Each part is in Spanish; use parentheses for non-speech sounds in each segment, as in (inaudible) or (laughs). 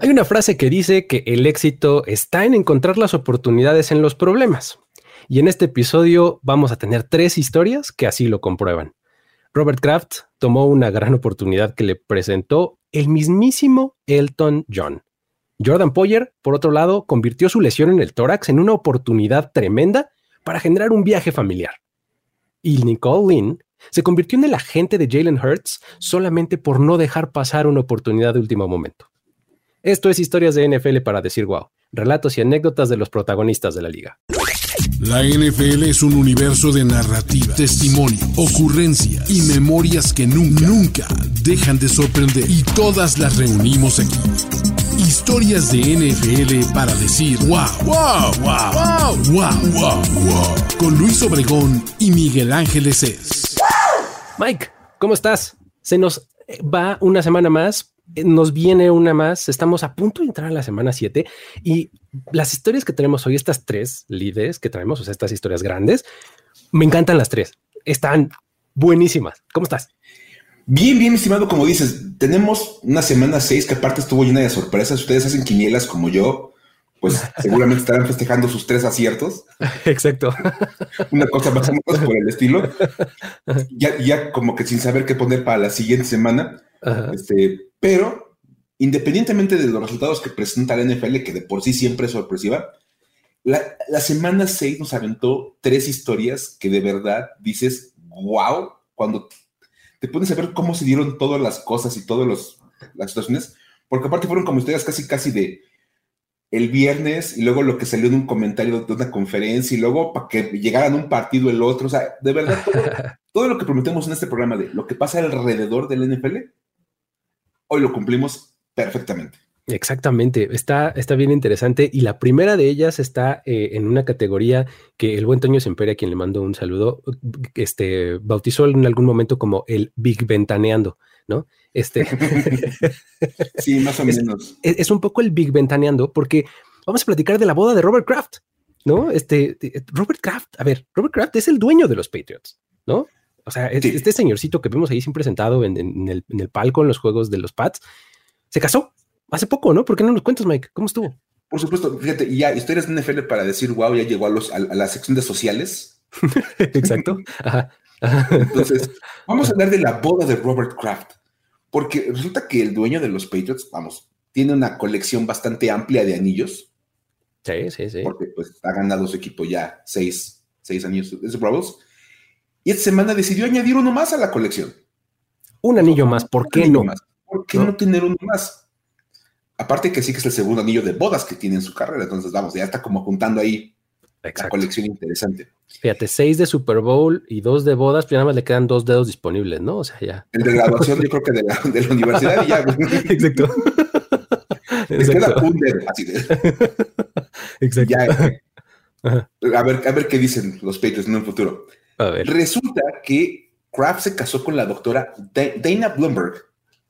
Hay una frase que dice que el éxito está en encontrar las oportunidades en los problemas. Y en este episodio vamos a tener tres historias que así lo comprueban. Robert Kraft tomó una gran oportunidad que le presentó el mismísimo Elton John. Jordan Poyer, por otro lado, convirtió su lesión en el tórax en una oportunidad tremenda para generar un viaje familiar. Y Nicole Lynn se convirtió en el agente de Jalen Hurts solamente por no dejar pasar una oportunidad de último momento. Esto es Historias de NFL para decir wow, relatos y anécdotas de los protagonistas de la liga. La NFL es un universo de narrativa, testimonio, ocurrencia y memorias que nunca, nunca dejan de sorprender. Y todas las reunimos aquí. Historias de NFL para decir wow, wow, wow, wow, wow, wow, wow. Con Luis Obregón y Miguel Ángeles es. Mike, ¿cómo estás? Se nos va una semana más eh, nos viene una más. Estamos a punto de entrar a la semana 7 y las historias que tenemos hoy, estas tres líderes que traemos, o sea, estas historias grandes, me encantan las tres. Están buenísimas. ¿Cómo estás? Bien, bien, estimado, como dices, tenemos una semana 6 que aparte estuvo llena de sorpresas. Ustedes hacen quinielas como yo, pues (laughs) seguramente estarán festejando sus tres aciertos. Exacto. Una cosa más o menos por el estilo. (laughs) Ya, ya como que sin saber qué poner para la siguiente semana. Este, pero, independientemente de los resultados que presenta la NFL, que de por sí siempre es sorpresiva, la, semana 6 nos aventó tres historias que de verdad dices, wow, cuando te pones a ver cómo se dieron todas las cosas y todas las situaciones, porque aparte fueron como historias casi, casi de el viernes y luego lo que salió en un comentario de una conferencia y luego para que llegaran un partido el otro, o sea, de verdad, todo, (laughs) todo lo que prometemos en este programa de lo que pasa alrededor del NFL hoy lo cumplimos perfectamente. Exactamente, está, está bien interesante y la primera de ellas está eh, en una categoría que el buen Toño Sempere, a quien le mando un saludo, este, bautizó en algún momento como el Big Ventaneando, ¿no? Este, (laughs) sí, más o menos. Es, un poco el Big Ventaneando porque vamos a platicar de la boda de Robert Kraft, ¿no? Este, Robert Kraft, a ver, Robert Kraft es el dueño de los Patriots, ¿no? O sea, este señorcito que vemos ahí siempre sentado en, el, palco en los juegos de los Pats, se casó hace poco, ¿no? ¿Por qué no nos cuentas, Mike? ¿Cómo estuvo? Por supuesto, fíjate, y ya historias de NFL para decir, wow, ya llegó a, los, a, la sección de sociales. (laughs) Exacto. Entonces, (laughs) vamos a hablar de la boda de Robert Kraft, porque resulta que el dueño de los Patriots, vamos, tiene una colección bastante amplia de anillos. Sí, sí, sí. Porque pues ha ganado su equipo ya seis, seis años de Super Bowls. Y esta semana decidió añadir uno más a la colección. Un anillo más, ¿por qué no? ¿Por qué ¿No? tener uno más? Aparte que sí que es el segundo anillo de bodas que tiene en su carrera, entonces vamos, ya está como juntando ahí la colección interesante. Fíjate, seis de Super Bowl y dos de bodas, pero pues nada más le quedan dos dedos disponibles, ¿no? O sea, ya. El de graduación, yo creo que de la, de la universidad y ya. (laughs) Exacto. (laughs) Le queda un dedo, así de. (laughs) Exacto. Ya, a ver, a ver qué dicen los Patriots en un futuro. Resulta que Kraft se casó con la doctora Dana Bloomberg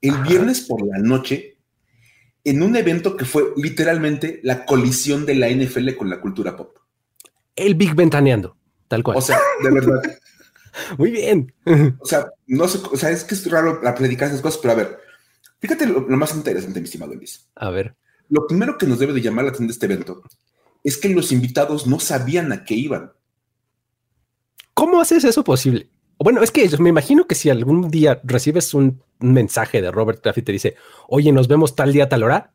el viernes por la noche en un evento que fue literalmente la colisión de la NFL con la cultura pop. El Big Ventaneando, tal cual. O sea, de verdad. (laughs) Muy bien. O sea, no sé, o sea, es que es raro predicar esas cosas, pero a ver, fíjate lo, más interesante, mi estimado Luis. A ver. Lo primero que nos debe de llamar la atención de este evento es que los invitados no sabían a qué iban. ¿Cómo haces eso posible? Bueno, es que me imagino que si algún día recibes un mensaje de Robert Kraft y te dice, oye, nos vemos tal día, tal hora,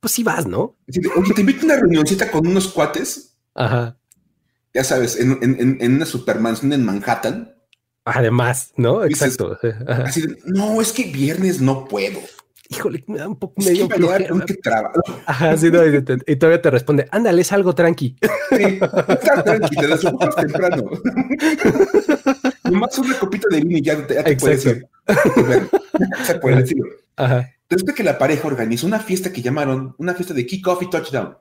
pues sí vas, ¿no? Oye, te invito a una reunioncita con unos cuates. Ajá. Ya sabes, en, en, en una supermansión en Manhattan. Además, ¿no? Exacto. así de, no, es que viernes no puedo híjole, me da un poco medio que traba. Ajá, sí, no, y, todavía te responde, ándale, es algo tranqui. Sí, está tranqui, te desocupas temprano. (laughs) Nomás una copita de vino y ya, te, ya te puedes ir. se puede decirlo. Ajá. Después que la pareja organizó una fiesta que llamaron una fiesta de kickoff y touchdown.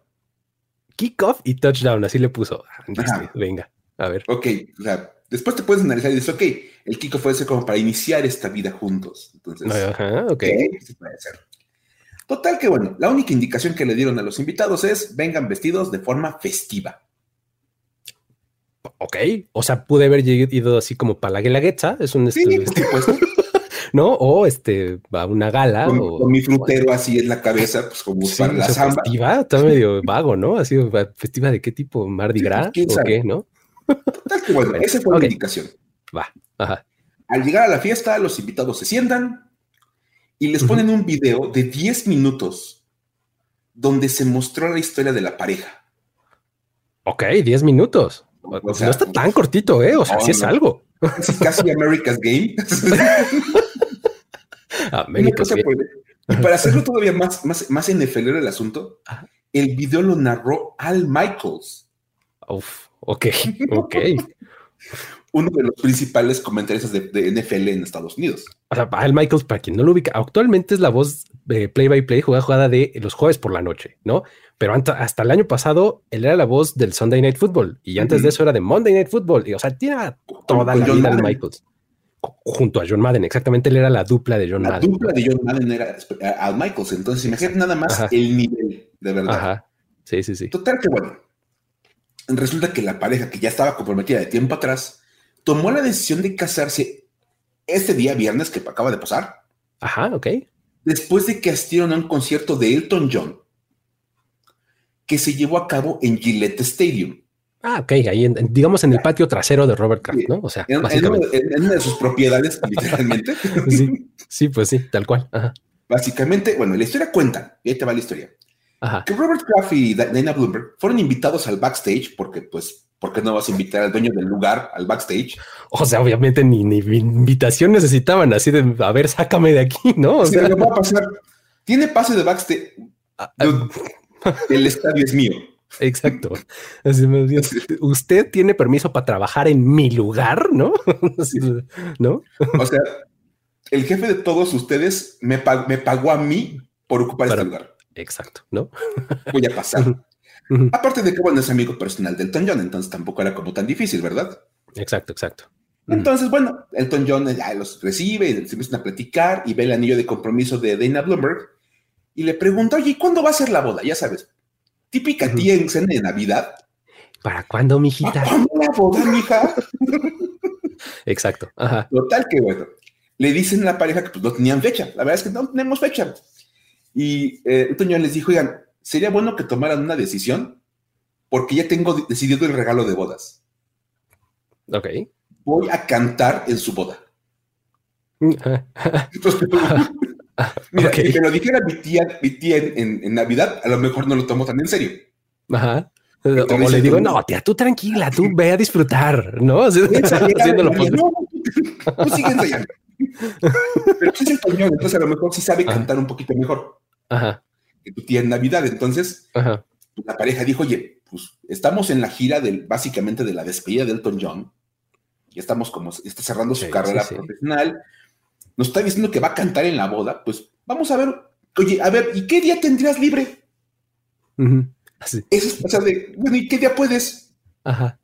Kickoff y touchdown, así le puso. Venga, a ver. Ok, o sea, después te puedes analizar y dices, ok, el Kiko puede ser como para iniciar esta vida juntos. Entonces, Ajá, ok. Sí puede ser. Total que bueno, la única indicación que le dieron a los invitados es vengan vestidos de forma festiva. Ok, o sea, pude haber ido así como para la guelaguetza, es un sí, estilo. (laughs) ¿no? O este, va a una gala. Con, o, con mi frutero así en la cabeza, pues como Sí, para la o sea, samba. festiva, está medio vago, ¿no? Así, festiva de qué tipo, Mardi Gras o qué, ¿no? (laughs) Bueno, Bueno, esa fue la indicación. Va, ajá. Al llegar a la fiesta, los invitados se sientan y les ponen un video de 10 minutos donde se mostró la historia de la pareja. Ok, 10 minutos. O O sea, no está tan cortito, ¿eh? O sea, no, sí es no. algo. Casi, casi America's Game. (laughs) Por el- Y para (laughs) hacerlo todavía más, más, más NFL el asunto, el video lo narró Al Michaels, Uf, ok, (laughs) ok. uno de los principales comentaristas de, de NFL en Estados Unidos. O sea, Al Michaels, para quien no lo ubica, actualmente es la voz de play by play, jugada jugada de los jueves por la noche, ¿no? Pero hasta el año pasado él era la voz del Sunday Night Football y antes de eso era de Monday Night Football. Y, o sea, tiene toda la John vida Al Madden. Michaels Ju- junto a John Madden. Exactamente, él era la dupla de John La Madden. dupla de John Madden era Al Michaels. Entonces, imagínate nada más Ajá. el nivel, de verdad. Ajá. Sí, sí, sí. Total que bueno, resulta que la pareja que ya estaba comprometida de tiempo atrás tomó la decisión de casarse este día viernes que acaba de pasar, Ajá, ok. después de que asistieron a un concierto de Elton John que se llevó a cabo en Gillette Stadium, Ah, ok. Ahí, en- digamos, en el patio trasero de Robert Kraft. ¿no? O sea, en, en básicamente. una, en- en una de sus propiedades, (laughs) literalmente. Sí, sí, pues sí, tal cual. Ajá. Básicamente, bueno, la historia cuenta, y ahí te va la historia, Ajá. que Robert Kraft y Da- Dana Bloomberg fueron invitados al backstage, porque pues, ¿por qué no vas a invitar al dueño del lugar al backstage? O sea, obviamente ni, ni invitación necesitaban así de, a ver, sácame de aquí, ¿no? O Se sea, lo va a pasar. Tiene pase de backstage. ah, ah, el estadio es mío. exacto. Así me dio, Usted tiene permiso para trabajar en mi lugar, ¿no? (laughs) ¿No? O sea, el jefe de todos ustedes me, pag- me pagó a mí por ocupar Para- este lugar. Exacto, ¿no? Voy a pasar. Aparte de que, bueno, es amigo personal de Elton John, entonces tampoco era como tan difícil, ¿verdad? Exacto, exacto. Entonces, bueno, Elton John ya los recibe, y se empiezan a platicar y ve el anillo de compromiso de Dana Bloomberg y le pregunta, oye, ¿y ¿cuándo va a ser la boda? Ya sabes, típica Ujú. tía en cena de Navidad. ¿Para cuándo, ¿A mijita? ¿Cuándo la boda, mija? Exacto. Ajá. Total que bueno. Le dicen a la pareja que pues no tenían fecha. La verdad es que no tenemos fecha. Y eh, John les dijo, oigan, sería bueno que tomaran una decisión porque ya tengo de- decidido el regalo de bodas. Ok. Voy a cantar en su boda. Entonces, (laughs) mira, Ok. si me lo dijera mi tía, mi tía en, en- en Navidad, a lo mejor no lo tomo tan en serio. Ajá. te O le digo, tú- no, tía, tú tranquila, tú ve a disfrutar, ¿no? (laughs) Haciéndolo posible. no, no, tú sigue ensayando. Pero pues es Elton John, entonces a lo mejor sí sabe Ajá. cantar un poquito mejor Ajá, que tu tía en Navidad. Entonces, ajá. pues, la pareja dijo, oye, pues estamos en la gira del, básicamente de la despedida de Elton John. Ya estamos como, está cerrando su Sí, carrera sí, sí. profesional. Nos está diciendo que va a cantar en la boda. Pues vamos a ver, oye, a ver, ¿y qué día tendrías libre? Así, Eso es, o sea, de, bueno, ¿y qué día puedes? ajá.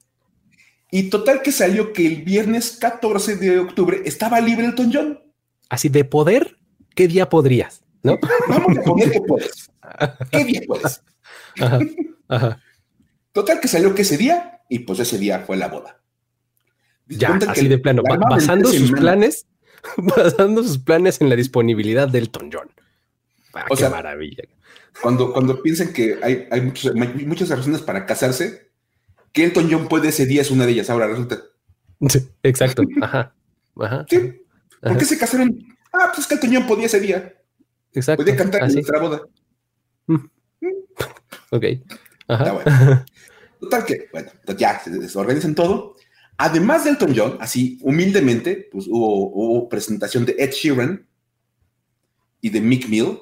Y total que salió que el viernes 14 de octubre estaba libre Elton John. Así de poder, ¿qué día podrías? ¿No? (laughs) Vamos a poner que puedes. ¿Qué día puedes? Ajá, ajá. Total que salió que ese día, y pues ese día fue la boda. Ya, que así de plano, basando sus planes, (laughs) basando sus planes en la disponibilidad del Elton John. Ah, O qué sea, maravilla. Cuando, cuando piensan que hay, hay, muchos- hay muchas razones para casarse, que Elton John puede ese día es una de ellas. Ahora resulta, Sí, exacto. Ajá. Ajá. ¿sí? ¿Por ajá, qué se casaron? Ah, pues es que Elton John podía ese día. Exacto. Podía cantar en nuestra boda. Ok. Está Ajá. bueno. Total que, bueno, pues ya se desorganizan todo. Además de Elton John, así humildemente, pues hubo, hubo presentación de Ed Sheeran y de Mick Mill.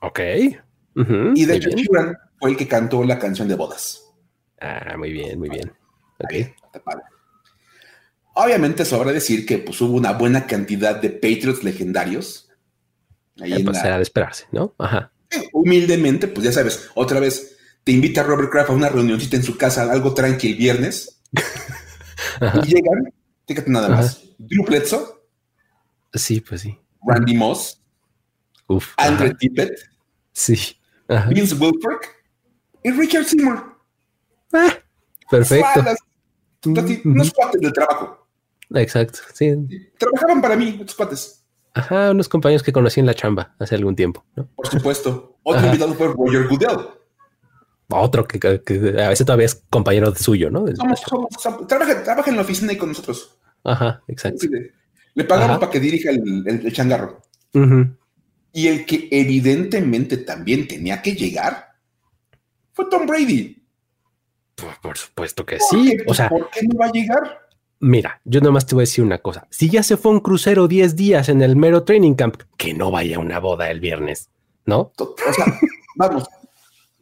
Ok. Y de bien. Sheeran fue el que cantó la canción de bodas. Ah, muy bien, muy bien. Ok. Está padre. Obviamente sobra decir que pues, hubo una buena cantidad de Patriots legendarios. Ahí Eh, pues la- era de esperarse, ¿no? Ajá. humildemente, pues ya sabes, otra vez te invita Robert Kraft a una reunioncita en su casa, algo tranqui el viernes, (laughs) Ajá. y llegan, fíjate nada más, Drew Bledsoe, Sí, pues sí. Randy Moss, Uf. Andre. Tippett, Sí. Ajá. Vince Wilfork y Richard Seymour. Ah, perfecto. Malas, así, Ujú. Unos cuates del trabajo. Exacto. Sí. Trabajaban para mí, estos cuates. Ajá, unos compañeros que conocí en la chamba hace algún tiempo, ¿no? Por supuesto. (laughs) Otro invitado fue Roger Goodell. Otro que, a veces todavía es compañero suyo, ¿no? trabaja, en la oficina y con nosotros. Ajá, exacto. le, pagamos para que dirija el, changarro. Y el que evidentemente también tenía que llegar fue Tom Brady. Por, supuesto que sí. O sea, ¿por qué no va a llegar? Mira, yo nomás te voy a decir una cosa. Si ya se fue un crucero 10 días en el mero training camp, que no vaya a una boda el viernes, ¿no? O sea, (laughs) vamos,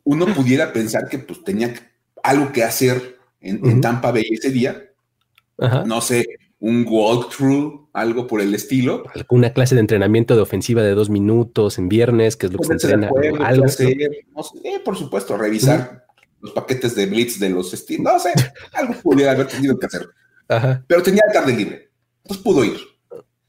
uno pudiera pensar que pues tenía algo que hacer en, Tampa Bay ese día. No sé, un walkthrough, algo por el estilo. Alguna clase de entrenamiento de ofensiva de dos minutos en viernes, que es lo que se entrena. algo. Eh, por supuesto, revisar los paquetes de blitz de los estilos. No sé, algo pudiera haber tenido que hacer. Pero tenía tarde libre. Entonces pudo ir.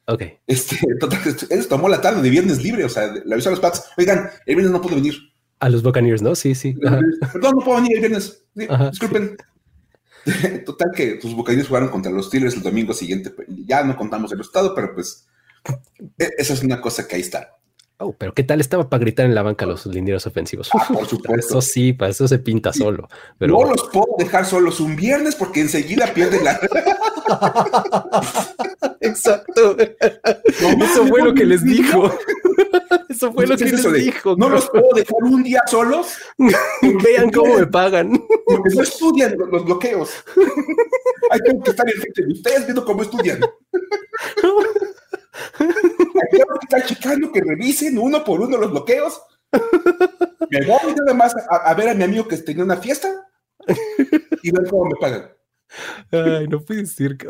Ok. Este, total, él tomó la tarde de viernes libre. O sea, le avisó a los Pats, oigan, el viernes no puedo venir. A los Buccaneers, ¿no? Sí, sí. Perdón, no puedo venir el viernes. disculpen. (laughs) Total que sus Buccaneers jugaron contra los Steelers el domingo siguiente. Ya no contamos el resultado, pero pues e, esa es una cosa que ahí está. Oh, pero ¿qué tal estaba para gritar en la banca los linieros ofensivos? Ah, (laughs) por supuesto. Eso sí, para eso se pinta solo. Pero... No los puedo dejar solos un viernes porque enseguida pierden la. (laughs) Exacto. eso fue lo que les dijo. (laughs) Eso fue lo que les dijo. No los puedo dejar un día solos. Vean cómo me pagan. Porque no estudian los bloqueos. Hay que estar en frente de ustedes viendo cómo estudian. Checando que revisen uno por uno los bloqueos. Me voy nada más a, ver a mi amigo que tenía una fiesta y ver cómo me pagan. Ay, no puede decir que...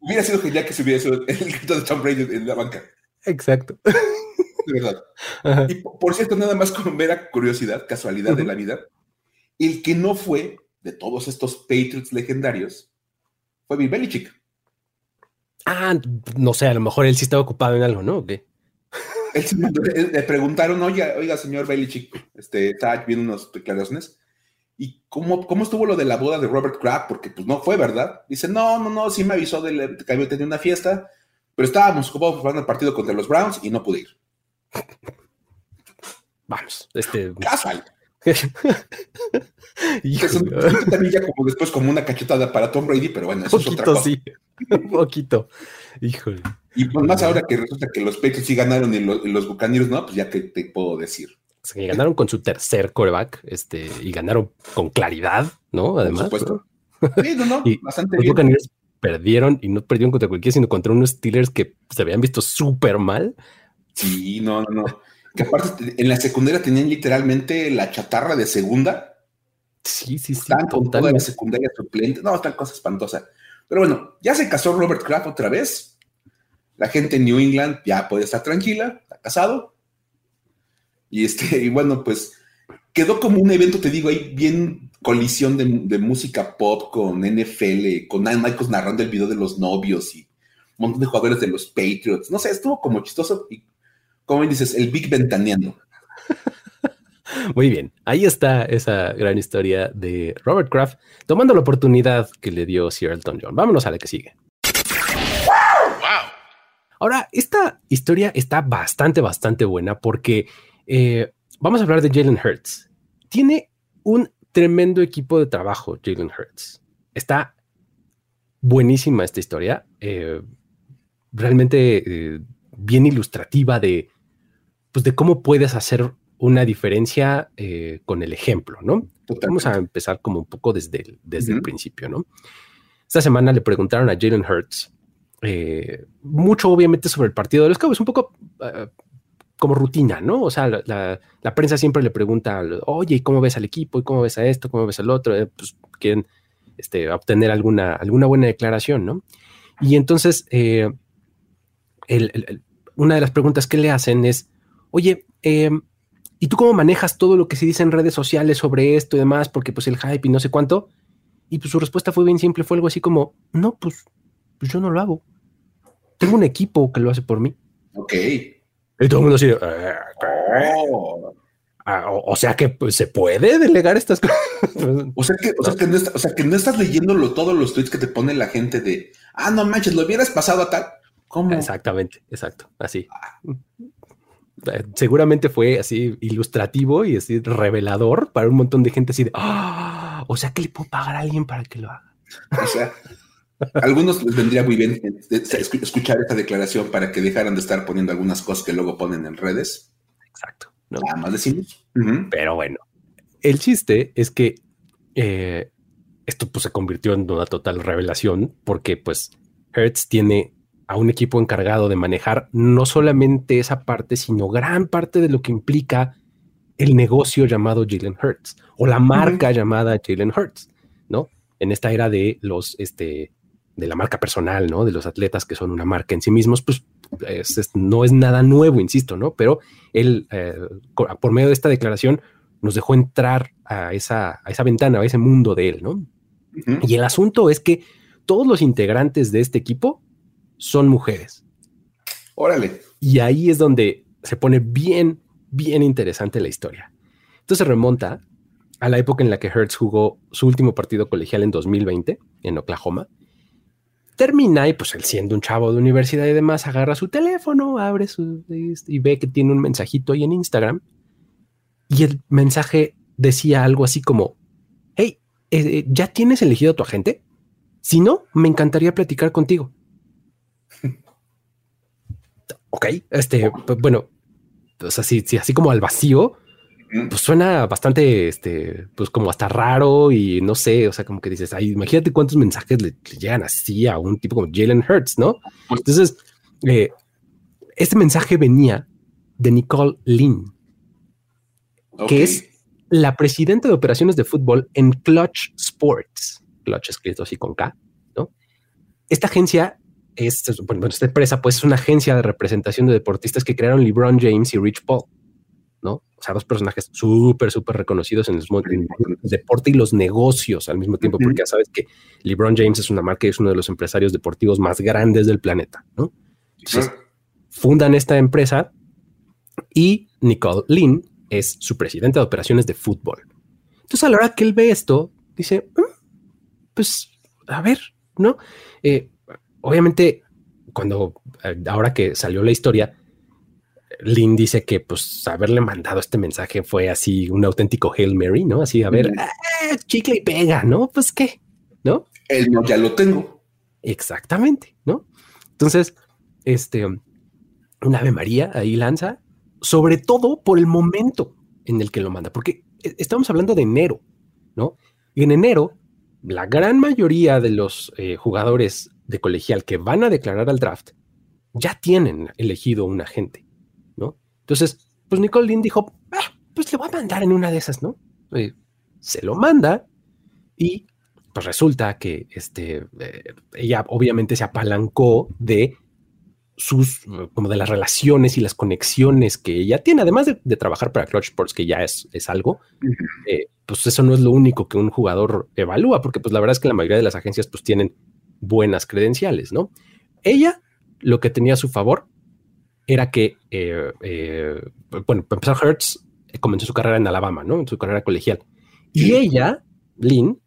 Hubiera sido genial que se hubiera hecho el grito de Tom Brady en la banca. Exacto. De verdad. Y por cierto, nada más como mera curiosidad, casualidad de la vida, el que no fue de todos estos Patriots legendarios fue Bill Belichick. Ah, no sé, a lo mejor él sí estaba ocupado en algo, ¿no? qué? le preguntaron, oiga, oiga, señor Belichick, este, está viendo unas declaraciones. ¿Y cómo, cómo estuvo lo de la boda de Robert Kraft? Porque pues no fue, ¿verdad? Dice, no, no, no, sí me avisó de que había tenido una fiesta, pero estábamos ocupados jugando el partido contra los Browns y no pude ir. Vamos, este... Casual. (laughs) y es ya como después como una cachetada para Tom Brady, pero bueno, eso es otra cosa. Sí. (laughs) Un poquito. Híjole. Y pues más ahora que resulta que los Patriots sí ganaron y los, los Buccaneers no, pues ya que te puedo decir. O sea, que ganaron con su tercer coreback, este, y ganaron con claridad, ¿no? Además. Por supuesto. Sí, no, no, (laughs) bastante los Buccaneers perdieron y no perdieron contra cualquiera, sino contra unos Steelers que se habían visto súper mal. Sí, no, no, no. Que aparte en la secundaria tenían literalmente la chatarra de segunda. Sí, sí, sí. Están con toda la secundaria suplente. No, tal cosa espantosa. Pero bueno, ya se casó Robert Kraft otra vez. La gente en New England ya puede estar tranquila, está casado. Y este, y bueno, pues quedó como un evento, te digo, ahí bien colisión de, música pop con NFL, con Michaels narrando el video de los novios y un montón de jugadores de los Patriots. No sé, estuvo como chistoso y, como dices, el Big Ventaneando. (laughs) Muy bien, ahí está esa gran historia de Robert Kraft tomando la oportunidad que le dio Sir Elton John. Vámonos a la que sigue. Ahora, esta historia está bastante, bastante buena porque eh, vamos a hablar de Jalen Hurts. Tiene un tremendo equipo de trabajo, Jalen Hurts. Está buenísima esta historia. Eh, realmente eh, bien ilustrativa de, pues, de cómo puedes hacer una diferencia eh, con el ejemplo, ¿no? Vamos a empezar como un poco desde el, desde el principio, ¿no? Esta semana le preguntaron a Jalen Hurts eh, mucho, obviamente, sobre el partido de los Cowboys, un poco eh, como rutina, ¿no? O sea, la, prensa siempre le pregunta, oye, ¿cómo ves al equipo? ¿Y cómo ves a esto? ¿Cómo ves al otro? pues quieren este, obtener alguna, alguna buena declaración, ¿no? Y entonces, una de las preguntas que le hacen es, oye, eh, ¿Y tú cómo manejas todo lo que se dice en redes sociales sobre esto y demás? Porque pues el hype y no sé cuánto. Y pues su respuesta fue bien simple, fue algo así como, no, pues, pues yo no lo hago. Tengo un equipo que lo hace por mí. Ok. Y todo el mundo así, oh. ah, o, sea que pues, se puede delegar estas cosas. (laughs) o, sea que, o, sea que no o sea que no estás leyendo todos los tweets que te pone la gente de, ah, no manches, lo hubieras pasado a tal. ¿Cómo? Exactamente, exacto, así. Eh, seguramente fue así ilustrativo y así revelador para un montón de gente así de, ¡Ah! o sea que le puedo pagar a alguien para que lo haga. O sea, a algunos les vendría muy bien eh, escuchar esta declaración para que dejaran de estar poniendo algunas cosas que luego ponen en redes. Exacto. Nada más decimos. Pero bueno, el chiste es que eh, esto pues, se convirtió en una total revelación porque pues Hertz tiene a un equipo encargado de manejar no solamente esa parte, sino gran parte de lo que implica el negocio llamado Jalen Hurts o la marca llamada Jalen Hurts, ¿no? En esta era de los, este, de la marca personal, ¿no? De los atletas que son una marca en sí mismos, pues no es nada nuevo, insisto, ¿no? Pero él, eh, por medio de esta declaración, nos dejó entrar a esa, a esa ventana, a ese mundo de él, ¿no? Y el asunto es que todos los integrantes de este equipo son mujeres. Órale. Y ahí es donde se pone bien, bien interesante la historia. Entonces remonta a la época en la que Hertz jugó su último partido colegial en 2020 en Oklahoma. Termina y pues él siendo un chavo de universidad y demás, agarra su teléfono, abre su y ve que tiene un mensajito ahí en Instagram. Y el mensaje decía algo así como, hey, eh, ¿ya tienes elegido a tu agente? Si no, me encantaría platicar contigo ok, este, pues, bueno, pues así, así como al vacío, pues suena bastante, este, pues como hasta raro y no sé, o sea, como que dices, ay, imagínate cuántos mensajes le, llegan así a un tipo como Jalen Hurts, ¿no? Entonces, eh, este mensaje venía de Nicole Lynn, que es la presidenta de operaciones de fútbol en Clutch Sports, Clutch escrito así con K, ¿no? Esta agencia es, bueno, esta empresa pues es una agencia de representación de deportistas que crearon LeBron James y Rich Paul, ¿no? O sea, dos personajes súper, súper reconocidos en el, deporte y los negocios al mismo tiempo, porque ya sabes que LeBron James es una marca y es uno de los empresarios deportivos más grandes del planeta, ¿no? Entonces, fundan esta empresa y Nicole Lynn es su presidente de operaciones de fútbol. Entonces, a la hora que él ve esto, dice, mm, pues, a ver, ¿no? Eh, obviamente, cuando eh, ahora que salió la historia, Lynn dice que pues haberle mandado este mensaje fue así un auténtico Hail Mary, ¿no? Así, a ver, ah, chicle y pega, ¿no? Pues qué, ¿no? El no ya lo tengo. Exactamente, ¿no? Entonces, este, un Ave María ahí lanza, sobre todo por el momento en el que lo manda, porque eh, estamos hablando de enero, ¿no? Y en enero, la gran mayoría de los eh, jugadores de colegial que van a declarar al draft ya tienen elegido un agente, ¿no? Entonces, pues Nicole Lynn dijo, ah, pues le voy a mandar en una de esas, ¿no? se lo manda y pues resulta que este, eh, ella obviamente se apalancó de sus, como de las relaciones y las conexiones que ella tiene, además de, trabajar para Clutch Sports, que ya es, es algo, eh, pues eso no es lo único que un jugador evalúa, porque pues la verdad es que la mayoría de las agencias pues tienen buenas credenciales, ¿no? Ella lo que tenía a su favor era que, eh, eh, bueno, para empezar, Hertz comenzó su carrera en Alabama, ¿no? En su carrera colegial. Y ella, Lynn,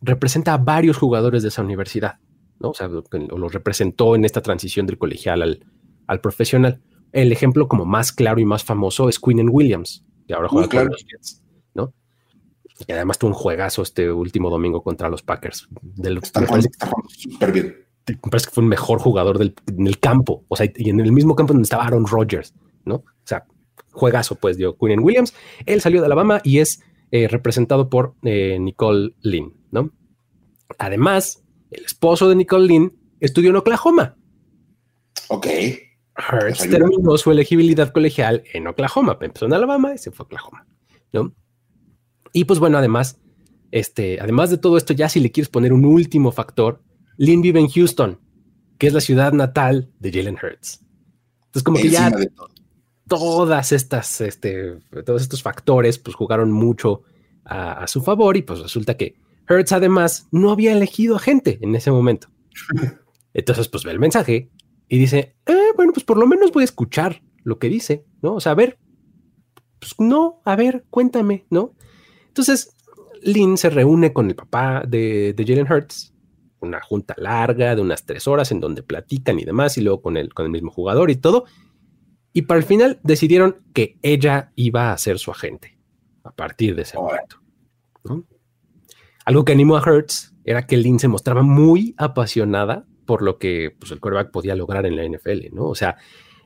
representa a varios jugadores de esa universidad, ¿no? O sea, lo representó en esta transición del colegial al, al profesional. El ejemplo como más claro y más famoso es Quinn Williams, que ahora juega con los. Y además tuvo un juegazo este último domingo contra los Packers. Del, está, súper bien. Me parece que fue el mejor jugador del, en el campo, o sea, y en el mismo campo donde estaba Aaron Rodgers, ¿no? O sea, juegazo, pues, dio Quinn Williams. Él salió de Alabama y es eh, representado por eh, Nicole Lynn, ¿no? Además, el esposo de Nicole Lynn estudió en Oklahoma. Ok. Hurts terminó su elegibilidad colegial en Oklahoma. Empezó en Alabama y se fue a Oklahoma, ¿no? Y pues bueno, además, este, además de todo esto, ya si le quieres poner un último factor, Lynn vive en Houston, que es la ciudad natal de Jalen Hurts. Entonces, como que ya todas estas, este, todos estos factores, pues jugaron mucho a, su favor y pues resulta que Hurts además no había elegido a gente en ese momento. (laughs) Entonces, pues ve el mensaje y dice, eh, bueno, pues por lo menos voy a escuchar lo que dice, ¿no? O sea, a ver, pues no, a ver, cuéntame, ¿no? Entonces, Lynn se reúne con el papá de, Jalen Hurts una junta larga de unas tres horas en donde platican y demás, y luego con el, con el mismo jugador y todo. Y para el final decidieron que ella iba a ser su agente a partir de ese momento. Algo que animó a Hertz era que Lynn se mostraba muy apasionada por lo que pues, el quarterback podía lograr en la NFL, ¿no? O sea,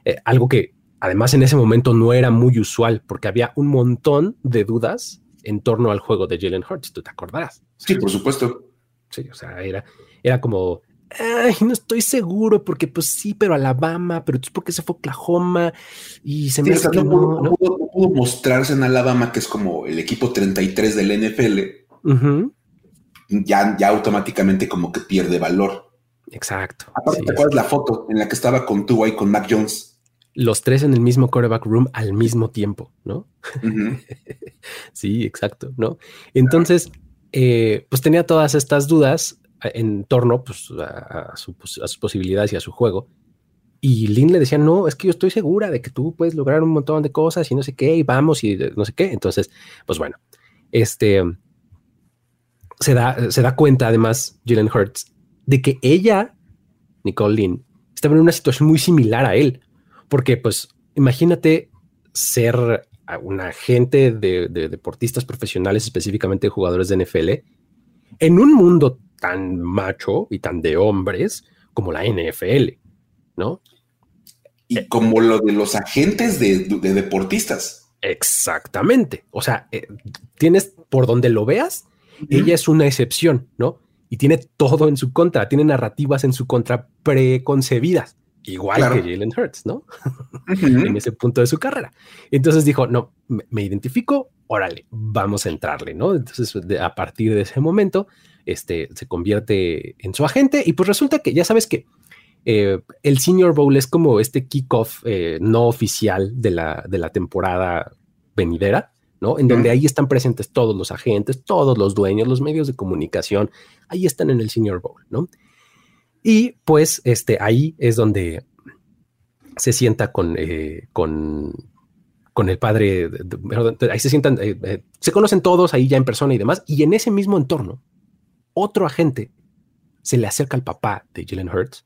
eh, algo que además en ese momento no era muy usual porque había un montón de dudas en torno al juego de Jalen Hurts, tú te acordarás. Sí, por supuesto. Sí, o sea, era, era como, ay, no estoy seguro porque pues sí, pero Alabama, pero es porque se fue Oklahoma y se me no, no, pudo, mostrarse en Alabama, que es como el equipo 33 del NFL. ya, ya automáticamente como que pierde valor. Exacto. Aparte, ¿te acuerdas la foto en la que estaba con Tua y con Mac Jones? Los tres en el mismo quarterback room al mismo tiempo, ¿no? (laughs) sí, exacto, ¿no? Entonces, eh, pues tenía todas estas dudas en torno pues, a, a, sus posibilidades y a su juego. Y Lynn le decía, no, es que yo estoy segura de que tú puedes lograr un montón de cosas y no sé qué, y vamos y no sé qué. Entonces, pues bueno, este se da, se da cuenta además Jalen Hurts de que ella, Nicole Lynn, estaba en una situación muy similar a él, porque pues imagínate ser un agente de, deportistas profesionales, específicamente jugadores de NFL, en un mundo tan macho y tan de hombres como la NFL, ¿no? Y como lo de los agentes de, deportistas. Exactamente. O sea, eh, tienes por donde lo veas, ella es una excepción, ¿no? y tiene todo en su contra, tiene narrativas en su contra preconcebidas, igual que Jalen Hurts, ¿no? (laughs) en ese punto de su carrera. Entonces dijo, no, me, identifico, órale, vamos a entrarle, ¿no? Entonces, a partir de ese momento, este, se convierte en su agente y pues resulta que ya sabes que eh, el Senior Bowl es como este kickoff eh, no oficial de la, de la temporada venidera. ¿no? En donde ahí están presentes todos los agentes, todos los dueños, los medios de comunicación, ahí están en el Senior Bowl, ¿no? Y pues este, ahí es donde se sienta con, eh, con, con, el padre, ahí se sientan, eh, eh, se conocen todos ahí ya en persona y demás, y en ese mismo entorno, otro agente se le acerca al papá de Jalen Hurts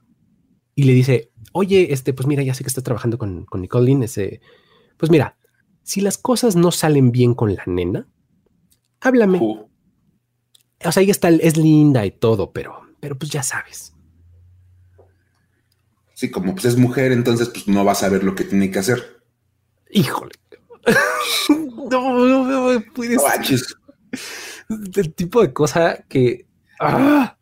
y le dice, oye, este, pues mira, ya sé que estás trabajando con, con Nicole Lynn, ese, pues mira, si las cosas no salen bien con la nena, háblame. O sea, ella está, es linda y todo, pero, pero pues ya sabes. Sí, como pues es mujer, entonces pues no va a saber lo que tiene que hacer. Híjole. (laughs) no, no, no, puedes. El tipo de cosa que. Ah,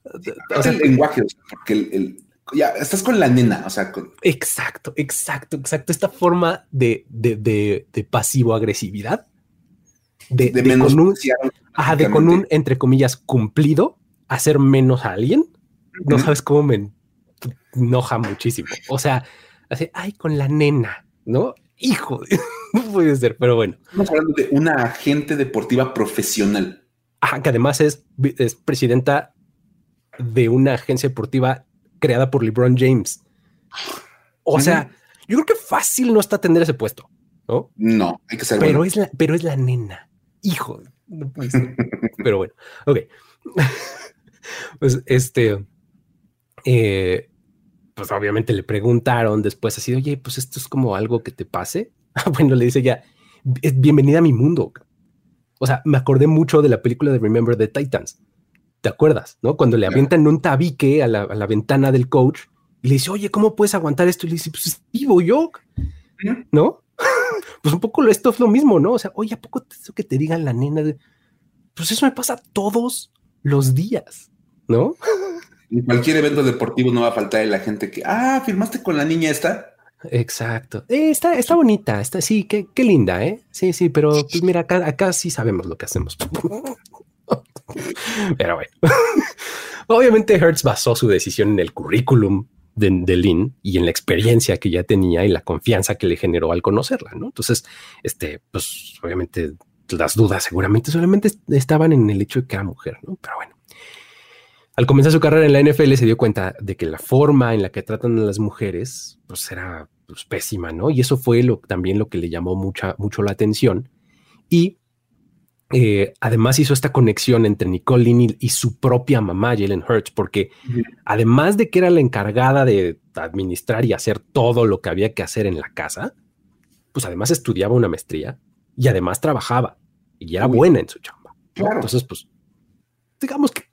o sea, el lenguaje, porque el, ya estás con la nena, o sea, con... Exacto, exacto, exacto. Esta forma de, de, pasivo-agresividad, de, de, con un, de con un, entre comillas, cumplido, hacer menos a alguien, no sabes cómo me enoja muchísimo. O sea, hace, ay, con la nena, ¿no? Hijo, (laughs) no puede ser, pero bueno. Estamos hablando de una agente deportiva profesional. Ajá, que además es, es presidenta de una agencia deportiva creada por LeBron James. O sea, yo creo que fácil no está tener ese puesto, ¿no? No, hay que ser pero Es la, pero es la nena. Hijo, (laughs) pero bueno, ok. (laughs) pues este, eh, pues obviamente le preguntaron después así, oye, pues esto es como algo que te pase. (laughs) bueno, le dice ya, bienvenida a mi mundo. O sea, me acordé mucho de la película de Remember the Titans. ¿Te acuerdas? ¿No? Cuando le avientan un tabique a la, ventana del coach y le dice, oye, ¿cómo puedes aguantar esto? Y le dice, pues vivo yo, ¿no? (laughs) pues un poco esto es lo mismo, ¿no? O sea, oye, ¿a poco eso que te digan la nena? Pues eso me pasa todos los días, ¿no? (laughs) En cualquier evento deportivo no va a faltar la gente que, ah, firmaste con la niña esta. Exacto. Eh, está, está bonita, está, sí, qué, qué linda, ¿eh? Sí, sí, pero pues mira, acá, acá sí sabemos lo que hacemos. (laughs) Pero bueno, (laughs) obviamente Hertz basó su decisión en el currículum de, Lynn y en la experiencia que ya tenía y la confianza que le generó al conocerla, ¿no? Entonces, este, pues obviamente las dudas seguramente solamente estaban en el hecho de que era mujer, ¿no? Pero bueno. Al comenzar su carrera en la NFL se dio cuenta de que la forma en la que tratan a las mujeres pues era pues, pésima, ¿no? Y eso fue lo, también lo que le llamó mucha, mucho la atención. Y eh, además hizo esta conexión entre Nicole Lini y su propia mamá, Jalen Hurts, porque además de que era la encargada de administrar y hacer todo lo que había que hacer en la casa, pues además estudiaba una maestría y además trabajaba y era buena en su chamba. Entonces, pues, digamos que